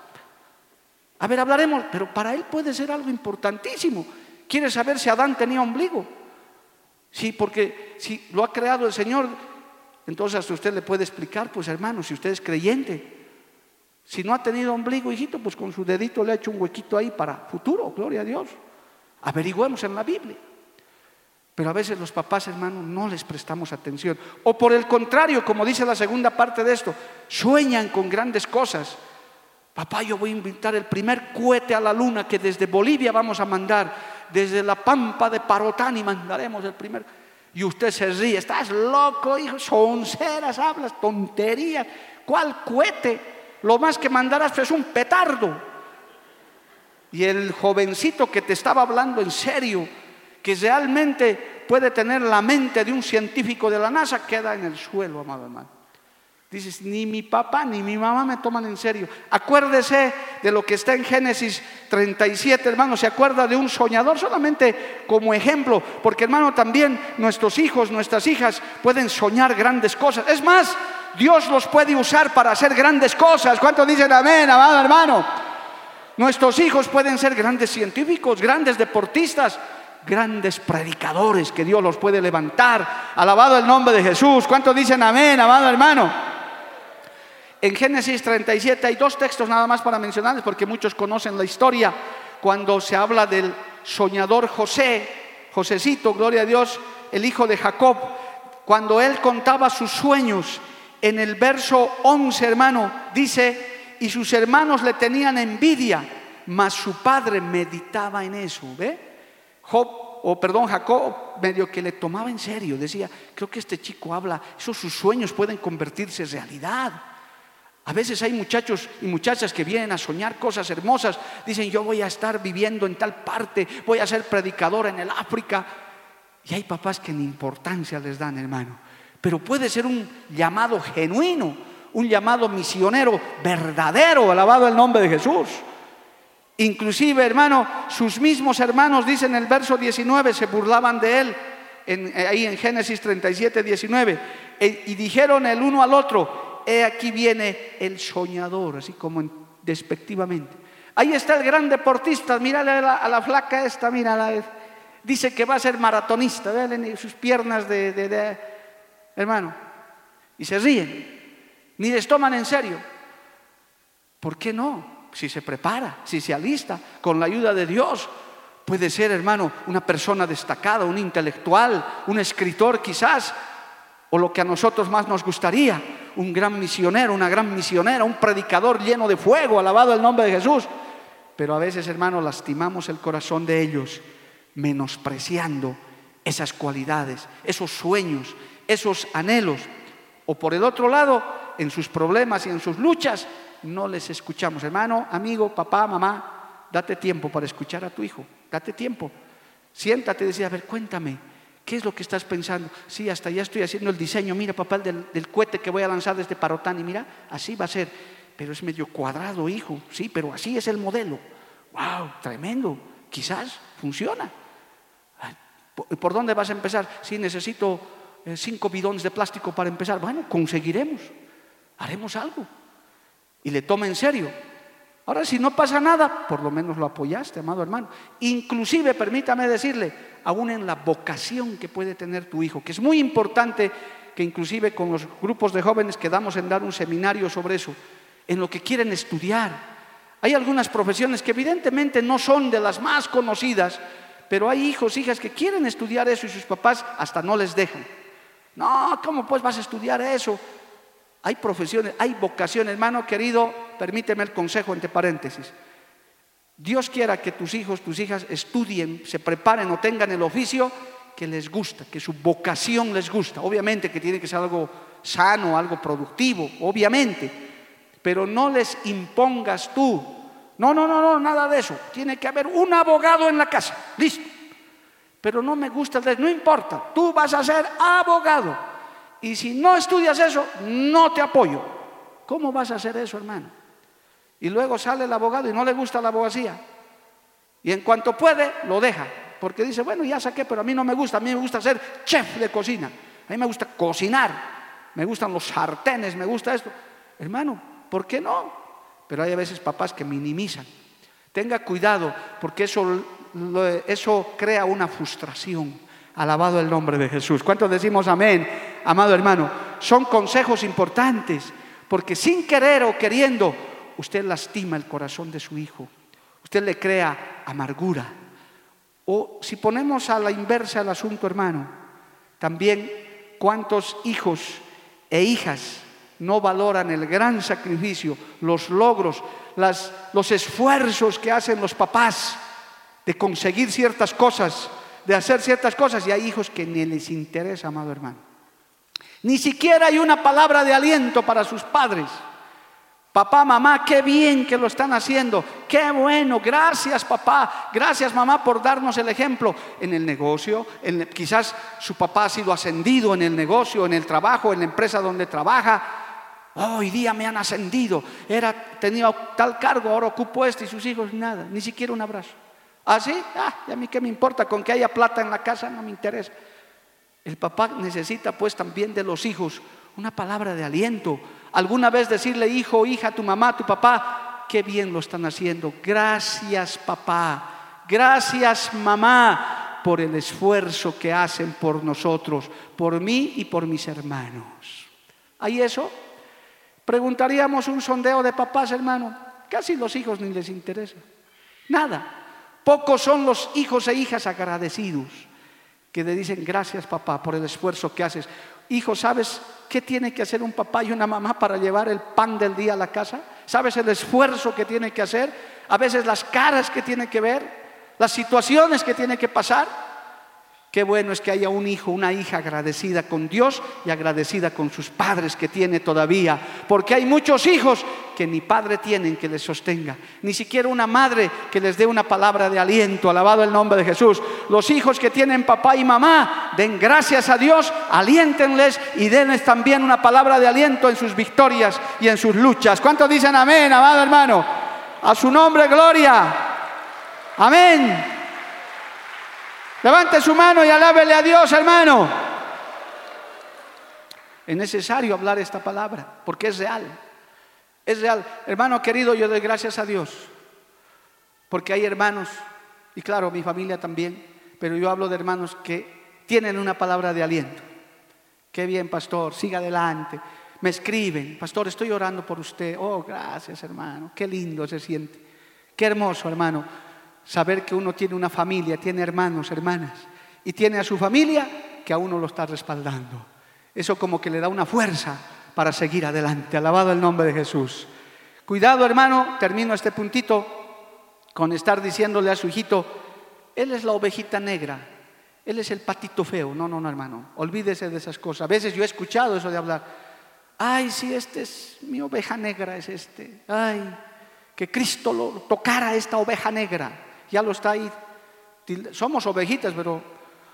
A ver, hablaremos, pero para él puede ser algo importantísimo. Quiere saber si Adán tenía ombligo. Sí, porque si lo ha creado el Señor, entonces usted le puede explicar, pues hermano, si usted es creyente, si no ha tenido ombligo, hijito, pues con su dedito le ha hecho un huequito ahí para futuro, gloria a Dios. Averigüemos en la Biblia. Pero a veces los papás, hermanos, no les prestamos atención. O por el contrario, como dice la segunda parte de esto, sueñan con grandes cosas. Papá, yo voy a invitar el primer cohete a la luna que desde Bolivia vamos a mandar desde la pampa de Parotani mandaremos el primer. Y usted se ríe, estás loco, hijo, sonceras, hablas, tonterías. ¿Cuál cohete? Lo más que mandarás es un petardo. Y el jovencito que te estaba hablando en serio, que realmente puede tener la mente de un científico de la NASA, queda en el suelo, amado hermano. Dices, ni mi papá ni mi mamá me toman en serio. Acuérdese de lo que está en Génesis 37, hermano. Se acuerda de un soñador solamente como ejemplo, porque hermano también nuestros hijos, nuestras hijas pueden soñar grandes cosas. Es más, Dios los puede usar para hacer grandes cosas. ¿Cuántos dicen amén, amado hermano? Nuestros hijos pueden ser grandes científicos, grandes deportistas, grandes predicadores que Dios los puede levantar. Alabado el nombre de Jesús. ¿Cuántos dicen amén, amado hermano? En Génesis 37 hay dos textos nada más para mencionarles porque muchos conocen la historia. Cuando se habla del soñador José, Josecito, gloria a Dios, el hijo de Jacob, cuando él contaba sus sueños, en el verso 11, hermano, dice, y sus hermanos le tenían envidia, mas su padre meditaba en eso, ¿ve? Job, o perdón, Jacob, medio que le tomaba en serio, decía, creo que este chico habla, esos sus sueños pueden convertirse en realidad. A veces hay muchachos y muchachas que vienen a soñar cosas hermosas. Dicen, yo voy a estar viviendo en tal parte, voy a ser predicador en el África. Y hay papás que ni importancia les dan, hermano. Pero puede ser un llamado genuino, un llamado misionero verdadero, alabado el nombre de Jesús. Inclusive, hermano, sus mismos hermanos, dicen en el verso 19, se burlaban de él, ahí en Génesis 37, 19, e, y dijeron el uno al otro, he aquí viene el soñador, así como despectivamente. Ahí está el gran deportista, mírale a la, flaca esta, mírala. Dice que va a ser maratonista, vean sus piernas de, hermano. Y se ríen, ni les toman en serio. ¿Por qué no? Si se prepara, si se alista, con la ayuda de Dios, puede ser, hermano, una persona destacada, un intelectual, un escritor quizás, o lo que a nosotros más nos gustaría, un gran misionero, una gran misionera, un predicador lleno de fuego, alabado el nombre de Jesús. Pero a veces, hermano, lastimamos el corazón de ellos, menospreciando esas cualidades, esos sueños, esos anhelos. O por el otro lado, en sus problemas y en sus luchas, no les escuchamos. Hermano, amigo, papá, mamá, date tiempo para escuchar a tu hijo, date tiempo. Siéntate y decía, a ver, cuéntame, ¿Qué es lo que estás pensando? Sí, hasta ya estoy haciendo el diseño. Mira, papá, del, del cohete que voy a lanzar desde Parotán. Y mira, así va a ser. Pero es medio cuadrado, hijo. Sí, pero así es el modelo. ¡Wow! Tremendo. Quizás funciona. ¿Por dónde vas a empezar? Sí, necesito eh, cinco bidones de plástico para empezar. Bueno, conseguiremos. Haremos algo. Y le toma en serio. Ahora, si no pasa nada, por lo menos lo apoyaste, amado hermano. Inclusive, permítame decirle, aún en la vocación que puede tener tu hijo, que es muy importante que inclusive con los grupos de jóvenes quedamos en dar un seminario sobre eso, en lo que quieren estudiar. Hay algunas profesiones que evidentemente no son de las más conocidas, pero hay hijos, hijas que quieren estudiar eso y sus papás hasta no les dejan. No, ¿cómo pues vas a estudiar eso? Hay profesiones, hay vocaciones, hermano querido, permíteme el consejo entre paréntesis. Dios quiera que tus hijos, tus hijas estudien, se preparen o tengan el oficio que les gusta, que su vocación les gusta. Obviamente que tiene que ser algo sano, algo productivo, obviamente, pero no les impongas tú. No, no, no, no, nada de eso. Tiene que haber un abogado en la casa, listo. Pero no me gusta, no importa, tú vas a ser abogado. Y si no estudias eso, no te apoyo. ¿Cómo vas a hacer eso, hermano? Y luego sale el abogado y no le gusta la abogacía. Y en cuanto puede, lo deja. Porque dice, bueno, ya saqué, pero a mí no me gusta. A mí me gusta ser chef de cocina. A mí me gusta cocinar. Me gustan los sartenes, me gusta esto. Hermano, ¿por qué no? Pero hay a veces papás que minimizan. Tenga cuidado, porque eso, eso crea una frustración. Alabado el nombre de Jesús. ¿Cuántos decimos amén, amado hermano? Son consejos importantes, porque sin querer o queriendo, usted lastima el corazón de su hijo. Usted le crea amargura. O si ponemos a la inversa el asunto, hermano, también cuántos hijos e hijas no valoran el gran sacrificio, los logros, los esfuerzos que hacen los papás de conseguir ciertas cosas de hacer ciertas cosas y hay hijos que ni les interesa, amado hermano. Ni siquiera hay una palabra de aliento para sus padres. Papá, mamá, qué bien que lo están haciendo. Qué bueno. Gracias, papá. Gracias, mamá, por darnos el ejemplo en el negocio. quizás su papá ha sido ascendido en el negocio, en el trabajo, en la empresa donde trabaja. hoy día me han ascendido, era, tenía tal cargo, ahora ocupo este y sus hijos nada, ni siquiera un abrazo. ¿Ah, sí? Ah, y a mí qué me importa, con que haya plata en la casa no me interesa. El papá necesita pues también de los hijos una palabra de aliento. Alguna vez decirle, hijo, hija, tu mamá, tu papá, qué bien lo están haciendo. Gracias, papá. Gracias, mamá, por el esfuerzo que hacen por nosotros, por mí y por mis hermanos. ¿Hay eso? Preguntaríamos un sondeo de papás, hermano. Casi los hijos ni les interesa. Nada. Pocos son los hijos e hijas agradecidos que le dicen gracias papá por el esfuerzo que haces. Hijo, ¿sabes qué tiene que hacer un papá y una mamá para llevar el pan del día a la casa? ¿Sabes el esfuerzo que tiene que hacer? A veces las caras que tiene que ver, las situaciones que tiene que pasar. Qué bueno es que haya un hijo, una hija agradecida con Dios y agradecida con sus padres que tiene todavía. Porque hay muchos hijos que ni padre tienen que les sostenga, ni siquiera una madre que les dé una palabra de aliento. Alabado el nombre de Jesús. Los hijos que tienen papá y mamá, den gracias a Dios, aliéntenles y denles también una palabra de aliento en sus victorias y en sus luchas. ¿Cuántos dicen amén, amado hermano? A su nombre, gloria. Amén. Levante su mano y alábele a Dios, hermano. Es necesario hablar esta palabra porque es real. Es real. Hermano querido, yo doy gracias a Dios porque hay hermanos, y claro, mi familia también, pero yo hablo de hermanos que tienen una palabra de aliento. Qué bien, pastor, siga adelante. Me escriben, pastor, estoy orando por usted. Oh, gracias, hermano. Qué lindo se siente. Qué hermoso, hermano saber que uno tiene una familia, tiene hermanos, hermanas, y tiene a su familia que a uno lo está respaldando. Eso como que le da una fuerza para seguir adelante. Alabado el nombre de Jesús. Cuidado, hermano, termino este puntito con estar diciéndole a su hijito, él es la ovejita negra, él es el patito feo. No, no, no, hermano, olvídese de esas cosas. A veces yo he escuchado eso de hablar, ay, si este es mi oveja negra, es este, ay, que Cristo lo tocara esta oveja negra ya lo está ahí. Somos ovejitas, pero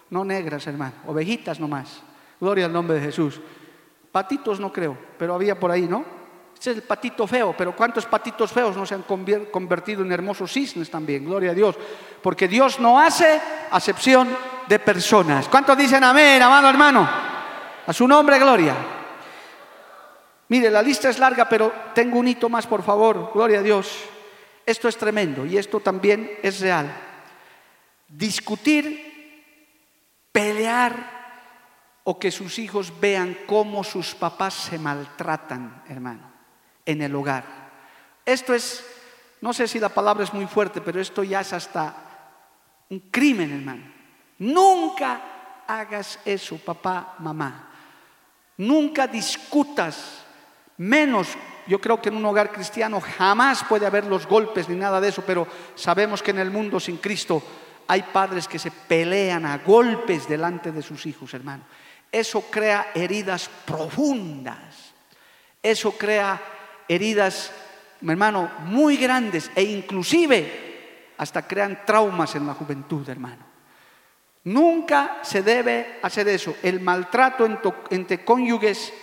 no negras, hermano, ovejitas nomás. Gloria al nombre de Jesús. Patitos no creo, pero había por ahí, ¿no? Este es el patito feo, pero ¿cuántos patitos feos no se han convertido en hermosos cisnes también? Gloria a Dios. Porque Dios no hace acepción de personas. ¿Cuántos dicen amén, amado hermano? A su nombre, gloria. Mire, la lista es larga, pero tengo un hito más, por favor. Gloria a Dios. Esto es tremendo y esto también es real. Discutir, pelear o que sus hijos vean cómo sus papás se maltratan, hermano, en el hogar. Esto es, no sé si la palabra es muy fuerte, pero esto ya es hasta un crimen, hermano. Nunca hagas eso, papá, mamá. Nunca discutas, menos yo creo que en un hogar cristiano jamás puede haber los golpes ni nada de eso, pero sabemos que en el mundo sin Cristo hay padres que se pelean a golpes delante de sus hijos, hermano. Eso crea heridas profundas. Eso crea heridas, hermano, muy grandes e inclusive hasta crean traumas en la juventud, hermano. Nunca se debe hacer eso. El maltrato entre cónyuges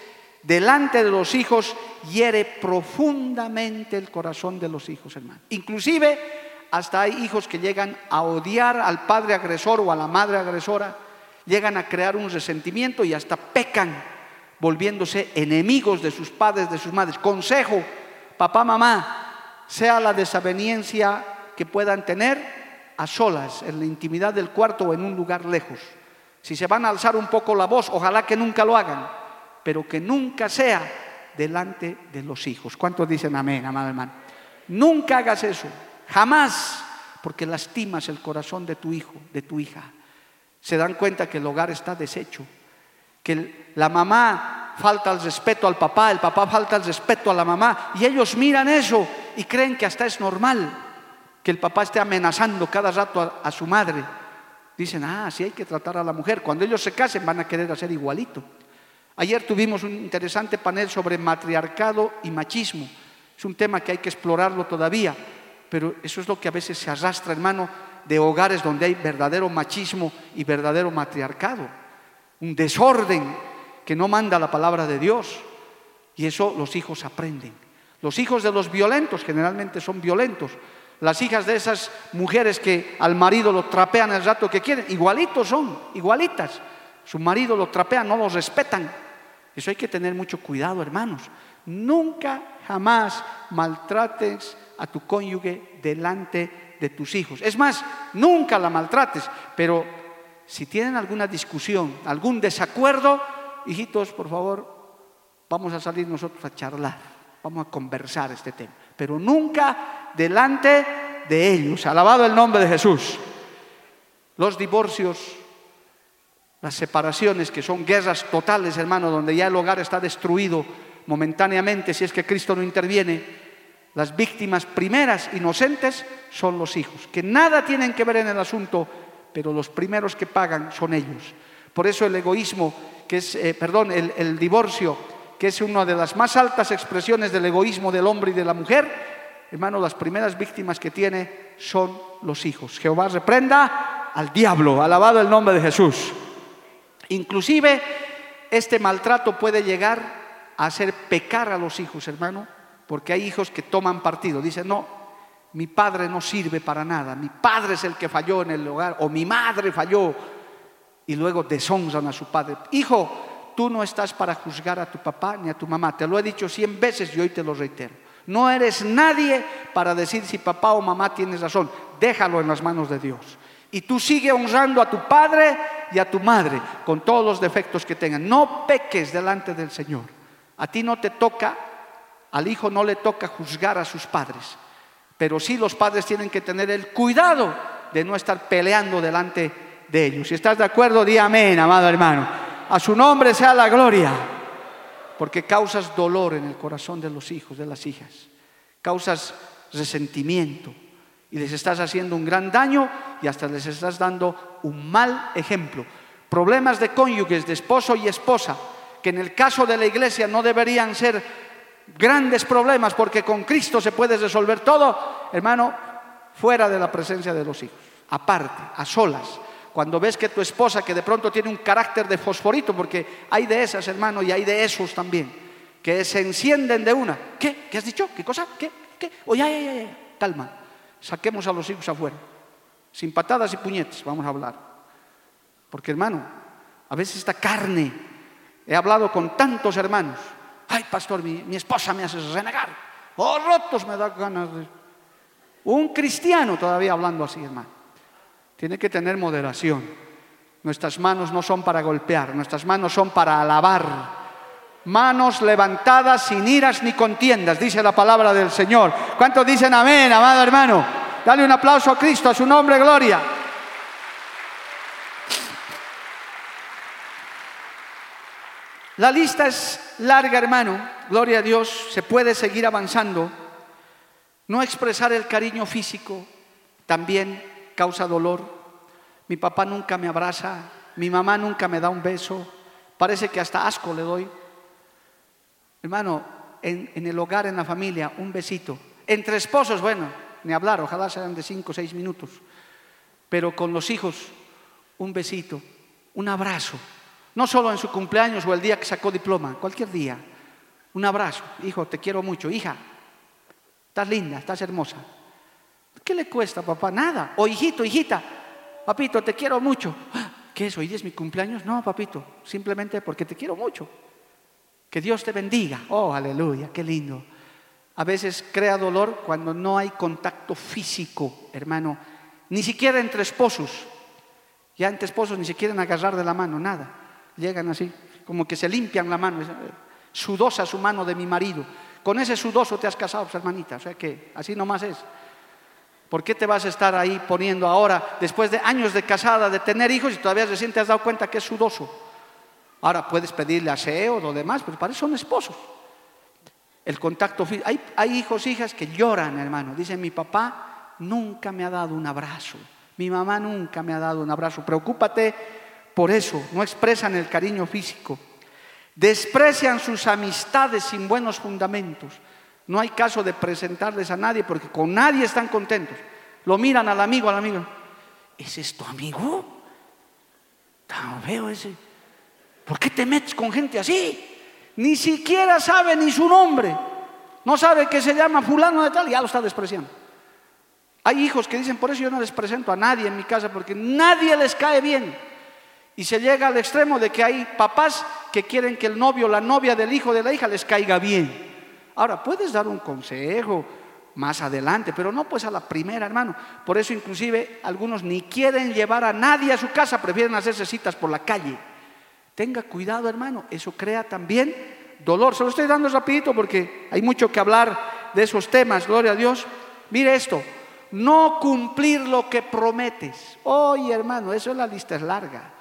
delante de los hijos hiere profundamente el corazón de los hijos, hermano. Inclusive hasta hay hijos que llegan a odiar al padre agresor o a la madre agresora, llegan a crear un resentimiento y hasta pecan volviéndose enemigos de sus padres, de sus madres. Consejo, papá, mamá, sea la desaveniencia que puedan tener a solas, en la intimidad del cuarto o en un lugar lejos. Si se van a alzar un poco la voz, ojalá que nunca lo hagan pero que nunca sea delante de los hijos. ¿Cuántos dicen amén, amado hermano? Nunca hagas eso, jamás, porque lastimas el corazón de tu hijo, de tu hija. Se dan cuenta que el hogar está deshecho, que la mamá falta el respeto al papá, el papá falta el respeto a la mamá, y ellos miran eso y creen que hasta es normal que el papá esté amenazando cada rato a, su madre. Dicen, ah, sí hay que tratar a la mujer. Cuando ellos se casen van a querer hacer igualito. Ayer tuvimos un interesante panel sobre matriarcado y machismo. Es un tema que hay que explorarlo todavía, pero eso es lo que a veces se arrastra, hermano, de hogares donde hay verdadero machismo y verdadero matriarcado. Un desorden que no manda la palabra de Dios. Y eso los hijos aprenden. Los hijos de los violentos generalmente son violentos. Las hijas de esas mujeres que al marido lo trapean el rato que quieren, igualitos son, igualitas. Su marido lo trapea, no los respetan. Eso hay que tener mucho cuidado, hermanos. Nunca, jamás maltrates a tu cónyuge delante de tus hijos. Es más, nunca la maltrates, pero si tienen alguna discusión, algún desacuerdo, hijitos, por favor, vamos a salir nosotros a charlar, vamos a conversar este tema, pero nunca delante de ellos. Alabado el nombre de Jesús. Los divorcios, las separaciones, que son guerras totales, hermano, donde ya el hogar está destruido momentáneamente si es que Cristo no interviene, las víctimas primeras inocentes son los hijos, que nada tienen que ver en el asunto, pero los primeros que pagan son ellos. Por eso el egoísmo, que es, eh, perdón, el, el divorcio, que es una de las más altas expresiones del egoísmo del hombre y de la mujer, hermano, las primeras víctimas que tiene son los hijos. Jehová reprenda al diablo, alabado el nombre de Jesús. Inclusive este maltrato puede llegar a hacer pecar a los hijos, hermano, porque hay hijos que toman partido, dicen, no, mi padre no sirve para nada, mi padre es el que falló en el hogar, o mi madre falló, y luego deshonran a su padre. Hijo, tú no estás para juzgar a tu papá ni a tu mamá, te lo he dicho cien veces y hoy te lo reitero. No eres nadie para decir si papá o mamá tienes razón, déjalo en las manos de Dios. Y tú sigue honrando a tu padre y a tu madre con todos los defectos que tengan. No peques delante del Señor. A ti no te toca al hijo no le toca juzgar a sus padres, pero sí los padres tienen que tener el cuidado de no estar peleando delante de ellos. Si estás de acuerdo, di amén, amado hermano. A su nombre sea la gloria, porque causas dolor en el corazón de los hijos, de las hijas. Causas resentimiento y les estás haciendo un gran daño y hasta les estás dando un mal ejemplo. Problemas de cónyuges, de esposo y esposa, que en el caso de la iglesia no deberían ser grandes problemas, porque con Cristo se puede resolver todo, hermano, fuera de la presencia de los hijos, aparte, a solas. Cuando ves que tu esposa, que de pronto tiene un carácter de fosforito, porque hay de esas, hermano, y hay de esos también, que se encienden de una. ¿Qué? ¿Qué has dicho? ¿Qué cosa? ¿Qué? ¿Qué? Oye, calma. Saquemos a los hijos afuera. Sin patadas y puñetes, vamos a hablar. Porque, hermano, a veces esta carne, he hablado con tantos hermanos, ay pastor, mi, esposa me hace renegar, oh rotos me da ganas de... Un cristiano todavía hablando así, hermano. Tiene que tener moderación. Nuestras manos no son para golpear, nuestras manos son para alabar. Manos levantadas sin iras ni contiendas, dice la palabra del Señor. ¿Cuántos dicen amén, amado hermano? Dale un aplauso a Cristo, a su nombre, gloria. La lista es larga, hermano. Gloria a Dios. Se puede seguir avanzando. No expresar el cariño físico también causa dolor. Mi papá nunca me abraza. Mi mamá nunca me da un beso. Parece que hasta asco le doy. Hermano, en, el hogar, en la familia, un besito. Entre esposos, bueno, ni hablar, ojalá sean de cinco o seis minutos. Pero con los hijos, un besito, un abrazo. No solo en su cumpleaños o el día que sacó diploma, cualquier día. Un abrazo. Hijo, te quiero mucho. Hija, estás linda, estás hermosa. ¿Qué le cuesta, papá? Nada. O hijito, hijita, papito, te quiero mucho. Ah, ¿Qué es? ¿Hoy es mi cumpleaños? No, papito, simplemente porque te quiero mucho. Que Dios te bendiga. Oh, aleluya, qué lindo. A veces crea dolor cuando no hay contacto físico, hermano. Ni siquiera entre esposos. Ya entre esposos ni se quieren agarrar de la mano, nada llegan así, como que se limpian la mano, sudosa su mano de mi marido. Con ese sudoso te has casado, pues, hermanita, o sea que así nomás es. ¿Por qué te vas a estar ahí poniendo ahora, después de años de casada, de tener hijos, y todavía recién te has dado cuenta que es sudoso? Ahora puedes pedirle aseo o lo demás, pero para eso son esposos. El contacto físico. Hay, hay hijos, hijas que lloran, hermano. Dicen, mi papá nunca me ha dado un abrazo. Mi mamá nunca me ha dado un abrazo. Preocúpate por eso no expresan el cariño físico. Desprecian sus amistades sin buenos fundamentos. No hay caso de presentarles a nadie porque con nadie están contentos. Lo miran al amigo, al amigo. ¿Ese es tu amigo? Tan veo ese. ¿Por qué te metes con gente así? Ni siquiera sabe ni su nombre. No sabe que se llama fulano de tal ya lo está despreciando. Hay hijos que dicen, por eso yo no les presento a nadie en mi casa, porque nadie les cae bien. Y se llega al extremo de que hay papás que quieren que el novio, la novia del hijo de la hija les caiga bien. Ahora, puedes dar un consejo más adelante, pero no pues a la primera, hermano. Por eso inclusive algunos ni quieren llevar a nadie a su casa, prefieren hacerse citas por la calle. Tenga cuidado, hermano, eso crea también dolor. Se lo estoy dando rapidito porque hay mucho que hablar de esos temas, gloria a Dios. Mire esto, no cumplir lo que prometes. Oye, hermano, eso es la lista es larga.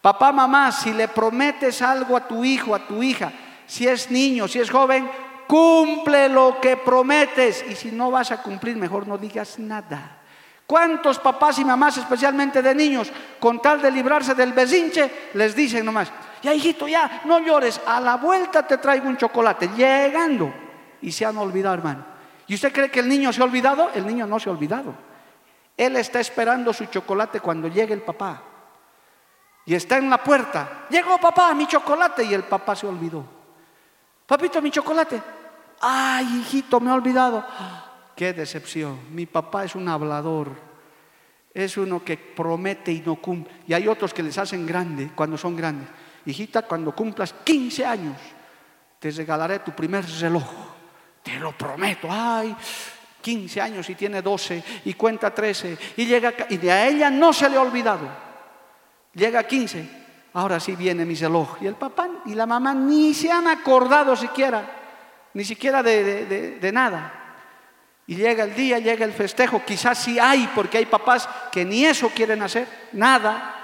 Papá, mamá, si le prometes algo a tu hijo, a tu hija, si es niño, si es joven, cumple lo que prometes. Y si no vas a cumplir, mejor no digas nada. ¿Cuántos papás y mamás, especialmente de niños, con tal de librarse del besinche, les dicen nomás, ya hijito, ya, no llores, a la vuelta te traigo un chocolate, llegando. Y se han olvidado, hermano. ¿Y usted cree que el niño se ha olvidado? El niño no se ha olvidado. Él está esperando su chocolate cuando llegue el papá. Y está en la puerta. Llegó papá, mi chocolate. Y el papá se olvidó. Papito, mi chocolate. Ay, hijito, me he olvidado. Qué decepción. Mi papá es un hablador. Es uno que promete y no cumple. Y hay otros que les hacen grande cuando son grandes. Hijita, cuando cumplas 15 años, te regalaré tu primer reloj. Te lo prometo. Ay, 15 años y tiene 12 y cuenta 13 y llega y de a ella no se le ha olvidado. Llega a 15, ahora sí viene mi reloj. Y el papá y la mamá ni se han acordado siquiera ni siquiera de, nada. Y llega el día, llega el festejo, quizás sí hay, porque hay papás que ni eso quieren hacer, nada.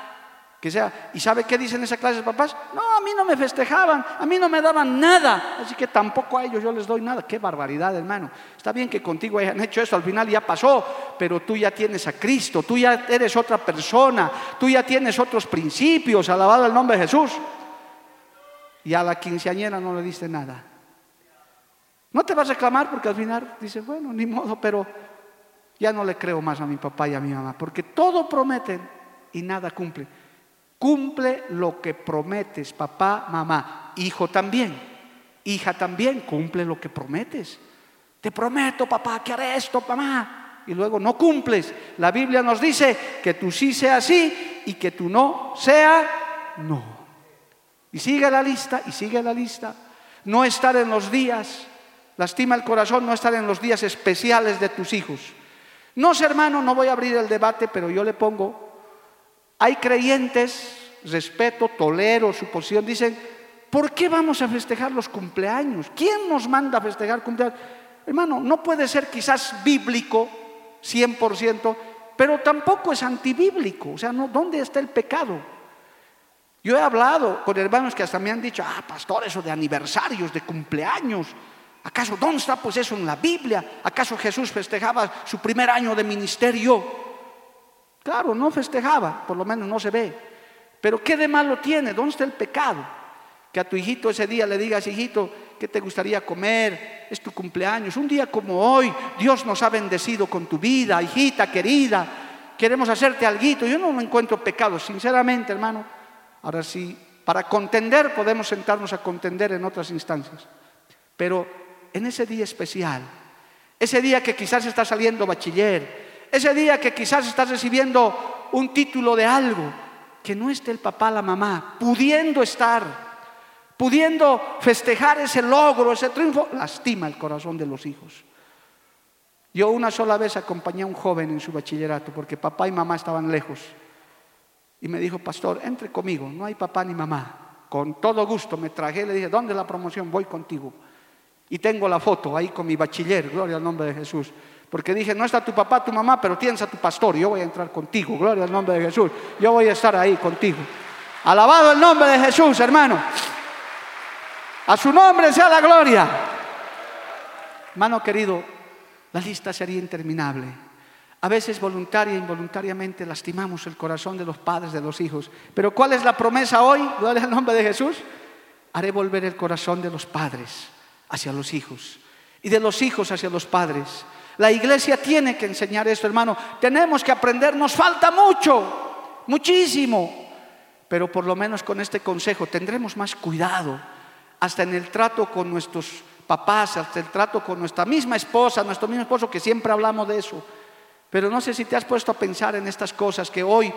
Que sea, ¿y sabe qué dicen esa clase de papás? No, a mí no me festejaban, a mí no me daban nada, así que tampoco a ellos yo les doy nada. Qué barbaridad, hermano. Está bien que contigo hayan hecho eso, al final ya pasó, pero tú ya tienes a Cristo, tú ya eres otra persona, tú ya tienes otros principios, alabado el nombre de Jesús. Y a la quinceañera no le diste nada. No te vas a reclamar porque al final dices, bueno, ni modo, pero ya no le creo más a mi papá y a mi mamá, porque todo prometen y nada cumple. Cumple lo que prometes, papá, mamá, hijo también, hija también, cumple lo que prometes. Te prometo, papá, que haré esto, mamá, y luego no cumples. La Biblia nos dice que tú sí sea sí y que tú no sea no. Y sigue la lista, y sigue la lista. No estar en los días Lastima el corazón no estar en los días especiales de tus hijos. No sé, hermano, no voy a abrir el debate, pero yo le pongo, hay creyentes, respeto, tolero su posición, dicen, ¿por qué vamos a festejar los cumpleaños? ¿Quién nos manda a festejar cumpleaños? Hermano, no puede ser quizás bíblico 100%, pero tampoco es antibíblico. O sea, ¿dónde está el pecado? Yo he hablado con hermanos que hasta me han dicho, ah, pastor, eso de aniversarios, de cumpleaños. ¿Acaso dónde está pues eso en la Biblia? ¿Acaso Jesús festejaba su primer año de ministerio? Claro, no festejaba, por lo menos no se ve. Pero ¿qué de malo tiene? ¿Dónde está el pecado? Que a tu hijito ese día le digas, hijito, ¿qué te gustaría comer? Es tu cumpleaños. Un día como hoy, Dios nos ha bendecido con tu vida, hijita querida. Queremos hacerte algo. Yo no encuentro pecado, sinceramente, hermano. Ahora sí, para contender podemos sentarnos a contender en otras instancias. Pero en ese día especial, ese día que quizás está saliendo bachiller, ese día que quizás estás recibiendo un título de algo, que no esté el papá, la mamá, pudiendo estar, pudiendo festejar ese logro, ese triunfo, lastima el corazón de los hijos. Yo una sola vez acompañé a un joven en su bachillerato porque papá y mamá estaban lejos. Y me dijo, pastor, entre conmigo, no hay papá ni mamá. Con todo gusto me traje, le dije, ¿dónde la promoción? Voy contigo. Y tengo la foto ahí con mi bachiller, gloria al nombre de Jesús. Porque dije, no está tu papá, tu mamá, pero tienes a tu pastor. Yo voy a entrar contigo, gloria al nombre de Jesús. Yo voy a estar ahí contigo. Alabado el nombre de Jesús, hermano. A su nombre sea la gloria. Hermano querido, la lista sería interminable. A veces voluntaria e involuntariamente lastimamos el corazón de los padres de los hijos. Pero ¿cuál es la promesa hoy? Gloria al nombre de Jesús. Haré volver el corazón de los padres hacia los hijos y de los hijos hacia los padres. La iglesia tiene que enseñar esto, hermano. Tenemos que aprender, nos falta mucho, muchísimo, pero por lo menos con este consejo tendremos más cuidado hasta en el trato con nuestros papás, hasta el trato con nuestra misma esposa, nuestro mismo esposo, que siempre hablamos de eso. Pero no sé si te has puesto a pensar en estas cosas que hoy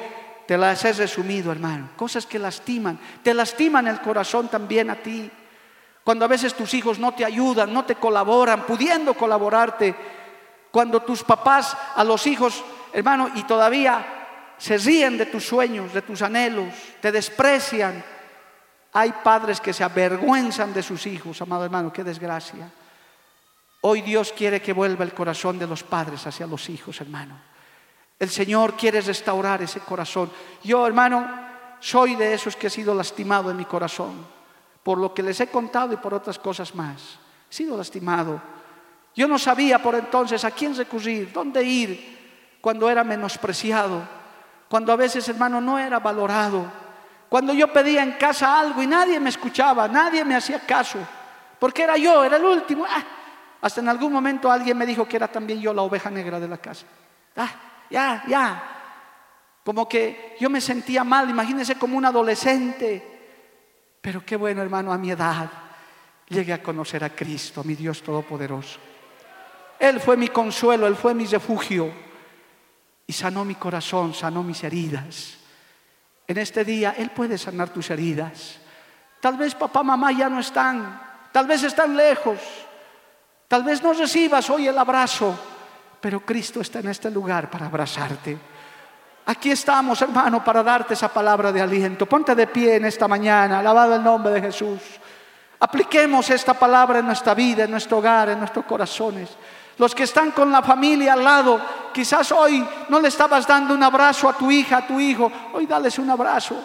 te las he resumido, hermano. Cosas que lastiman, te lastiman el corazón también a ti. Cuando a veces tus hijos no te ayudan, no te colaboran, pudiendo colaborarte. Cuando tus papás a los hijos, hermano, y todavía se ríen de tus sueños, de tus anhelos, te desprecian. Hay padres que se avergüenzan de sus hijos, amado hermano, qué desgracia. Hoy Dios quiere que vuelva el corazón de los padres hacia los hijos, hermano. El Señor quiere restaurar ese corazón. Yo, hermano, soy de esos que he sido lastimado en mi corazón, por lo que les he contado y por otras cosas más. He sido lastimado. Yo no sabía por entonces a quién recurrir, dónde ir, cuando era menospreciado, cuando a veces, hermano, no era valorado, cuando yo pedía en casa algo y nadie me escuchaba, nadie me hacía caso, porque era yo, era el último. Ah, hasta en algún momento alguien me dijo que era también yo la oveja negra de la casa. Ah, ya, ya. Como que yo me sentía mal, imagínense como un adolescente. Pero qué bueno, hermano, a mi edad llegué a conocer a Cristo, mi Dios Todopoderoso. Él fue mi consuelo, Él fue mi refugio y sanó mi corazón, sanó mis heridas. En este día Él puede sanar tus heridas. Tal vez papá, mamá ya no están, tal vez están lejos, tal vez no recibas hoy el abrazo, pero Cristo está en este lugar para abrazarte. Aquí estamos, hermano, para darte esa palabra de aliento. Ponte de pie en esta mañana, alabado el nombre de Jesús. Apliquemos esta palabra en nuestra vida, en nuestro hogar, en nuestros corazones. Los que están con la familia al lado, quizás hoy no le estabas dando un abrazo a tu hija, a tu hijo. Hoy dales un abrazo.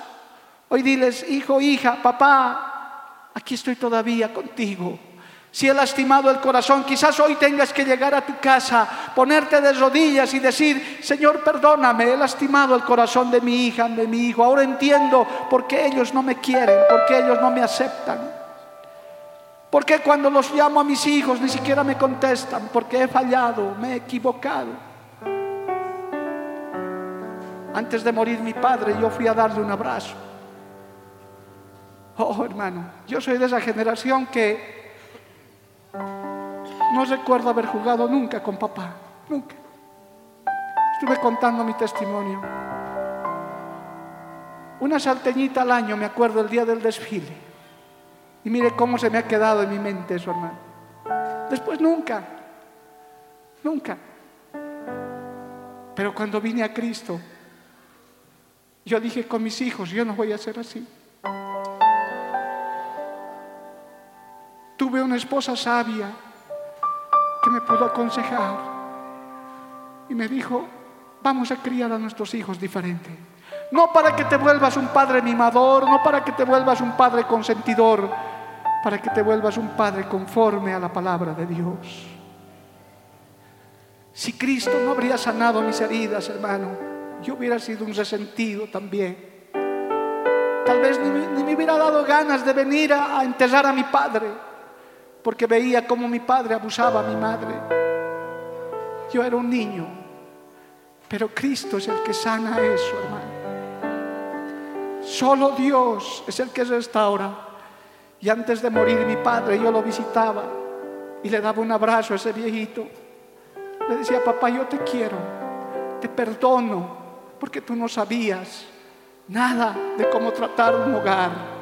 Hoy diles, hijo, hija, papá, aquí estoy todavía contigo si he lastimado el corazón, quizás hoy tengas que llegar a tu casa, ponerte de rodillas y decir, Señor, perdóname, he lastimado el corazón de mi hija, de mi hijo. Ahora entiendo por qué ellos no me quieren, por qué ellos no me aceptan. ¿Por qué cuando los llamo a mis hijos ni siquiera me contestan? Porque he fallado, me he equivocado. Antes de morir mi padre, yo fui a darle un abrazo. Oh, hermano, yo soy de esa generación que no recuerdo haber jugado nunca con papá, nunca. Estuve contando mi testimonio. Una salteñita al año, me acuerdo, el día del desfile. Y mire cómo se me ha quedado en mi mente eso, hermano. Después nunca, nunca. Pero cuando vine a Cristo, yo dije con mis hijos, yo no voy a ser así. Tuve una esposa sabia que me pudo aconsejar y me dijo, vamos a criar a nuestros hijos diferente. No para que te vuelvas un padre mimador, no para que te vuelvas un padre consentidor, para que te vuelvas un padre conforme a la palabra de Dios. Si Cristo no habría sanado mis heridas, hermano, yo hubiera sido un resentido también. Tal vez ni, me hubiera dado ganas de venir a enterrar a mi padre porque veía cómo mi padre abusaba a mi madre. Yo era un niño, pero Cristo es el que sana eso, hermano. Solo Dios es el que restaura. Y antes de morir mi padre yo lo visitaba y le daba un abrazo a ese viejito. Le decía, papá, yo te quiero, te perdono, porque tú no sabías nada de cómo tratar un hogar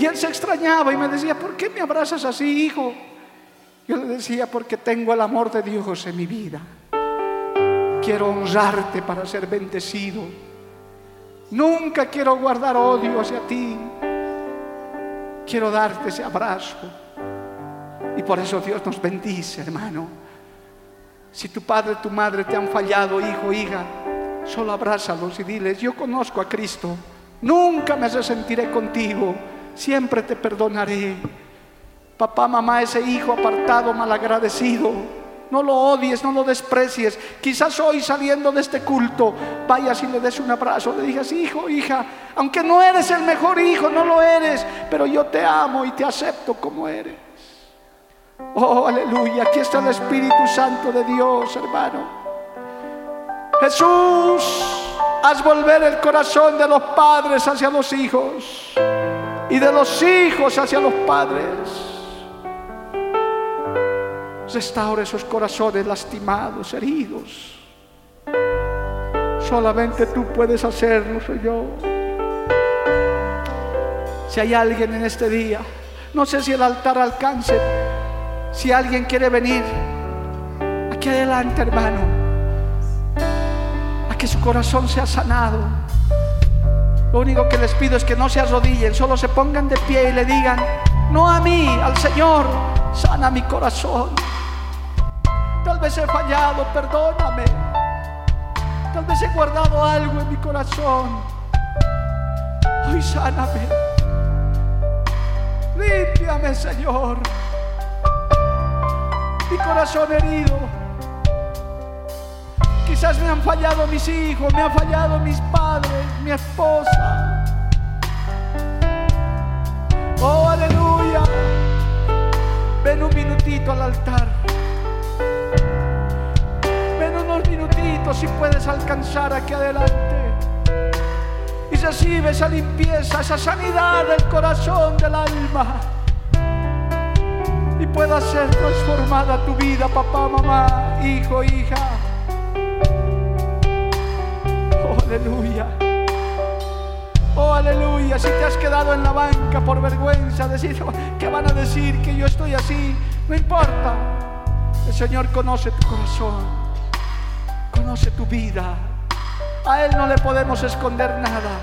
y él se extrañaba y me decía, ¿por qué me abrazas así, hijo? Yo le decía, porque tengo el amor de Dios en mi vida. Quiero honrarte para ser bendecido. Nunca quiero guardar odio hacia ti. Quiero darte ese abrazo. Y por eso Dios nos bendice, hermano. Si tu padre, tu madre te han fallado, hijo, hija, solo abrázalos y diles, yo conozco a Cristo. Nunca me resentiré contigo siempre te perdonaré. Papá, mamá, ese hijo apartado, malagradecido, no lo odies, no lo desprecies. Quizás hoy saliendo de este culto, vayas y le des un abrazo, le digas, hijo, hija, aunque no eres el mejor hijo, no lo eres, pero yo te amo y te acepto como eres. Oh, aleluya, aquí está el Espíritu Santo de Dios, hermano. Jesús, haz volver el corazón de los padres hacia los hijos. Y de los hijos hacia los padres. Restaura esos corazones lastimados, heridos. Solamente tú puedes hacerlo, Señor. Si hay alguien en este día, no sé si el altar alcance, si alguien quiere venir, aquí adelante, hermano, a que su corazón sea sanado. Lo único que les pido es que no se arrodillen, solo se pongan de pie y le digan, no a mí, al Señor, sana mi corazón. Tal vez he fallado, perdóname. Tal vez he guardado algo en mi corazón. Hoy sáname. Límpiame, Señor. Mi corazón herido. Quizás me han fallado mis hijos, me han fallado mis padres, mi esposa. Oh, aleluya. Ven un minutito al altar. Ven unos minutitos si puedes alcanzar aquí adelante. Y recibe esa limpieza, esa sanidad del corazón, del alma. Y pueda ser transformada tu vida, papá, mamá, hijo, hija. Aleluya. Oh, aleluya. Si te has quedado en la banca por vergüenza, decir, ¿qué van a decir que yo estoy así? No importa. El Señor conoce tu corazón, conoce tu vida. A Él no le podemos esconder nada.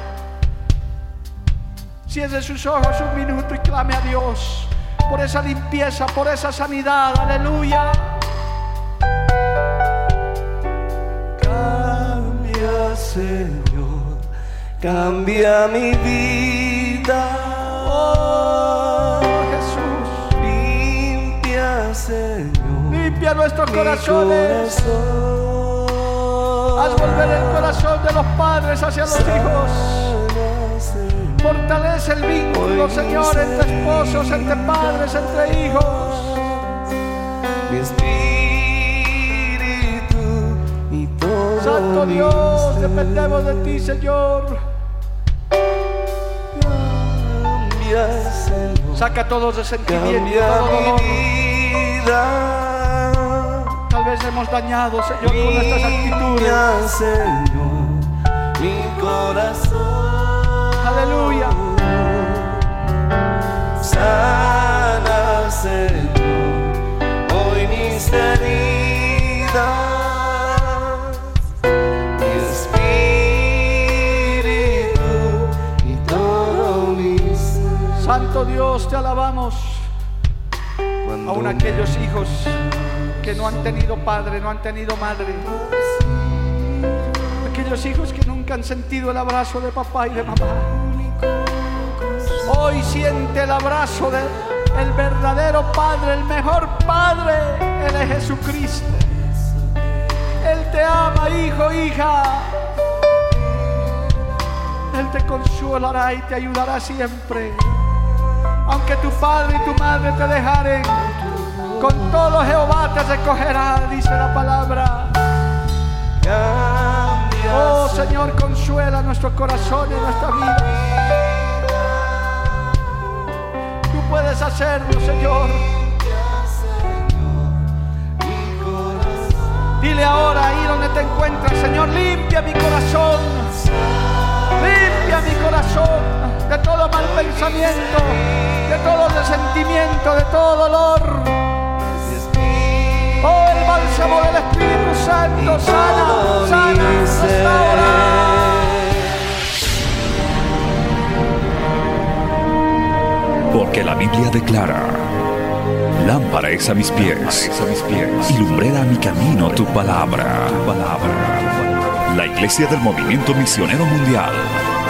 Cierre sus ojos un minuto y clame a Dios por esa limpieza, por esa sanidad. Aleluya. Señor, cambia mi vida. Oh, Jesús. Limpia, Señor, Limpia nuestros corazones. Haz volver el corazón de los padres hacia los hijos. Señor, Fortalece el vínculo, Señor, entre esposos, entre padres, entre hijos. Santo Dios, dependemos de ti, Señor. Cambia, Señor, Saca todo resentimiento, cambia todo dolor. mi vida. Tal vez hemos dañado, Señor, con nuestras actitudes. Señor, mi corazón. Aleluya. Sana, Señor, hoy mis heridas. Santo Dios, te alabamos. Aún aquellos hijos que no han tenido padre, no han tenido madre. Aquellos hijos que nunca han sentido el abrazo de papá y de mamá. Hoy siente el abrazo del el verdadero Padre, el mejor Padre, Él es Jesucristo. Él te ama, hijo, hija. Él te consolará y te ayudará siempre. Aunque tu padre y tu madre te dejaren, con todo Jehová te recogerá, dice la palabra. Oh Señor, consuela nuestro corazón y nuestra vida. Tú puedes hacerlo, Señor. Dile ahora ahí donde te encuentras, Señor, limpia mi corazón. Limpia mi corazón de todo mal pensamiento, de todo resentimiento, de todo dolor. Oh, el bálsamo del Espíritu Santo, sana, sana, restaura. Porque la Biblia declara, lámpara es a mis pies, a mis pies, y lumbrera a mi camino tu palabra, tu palabra. La Iglesia del Movimiento Misionero Mundial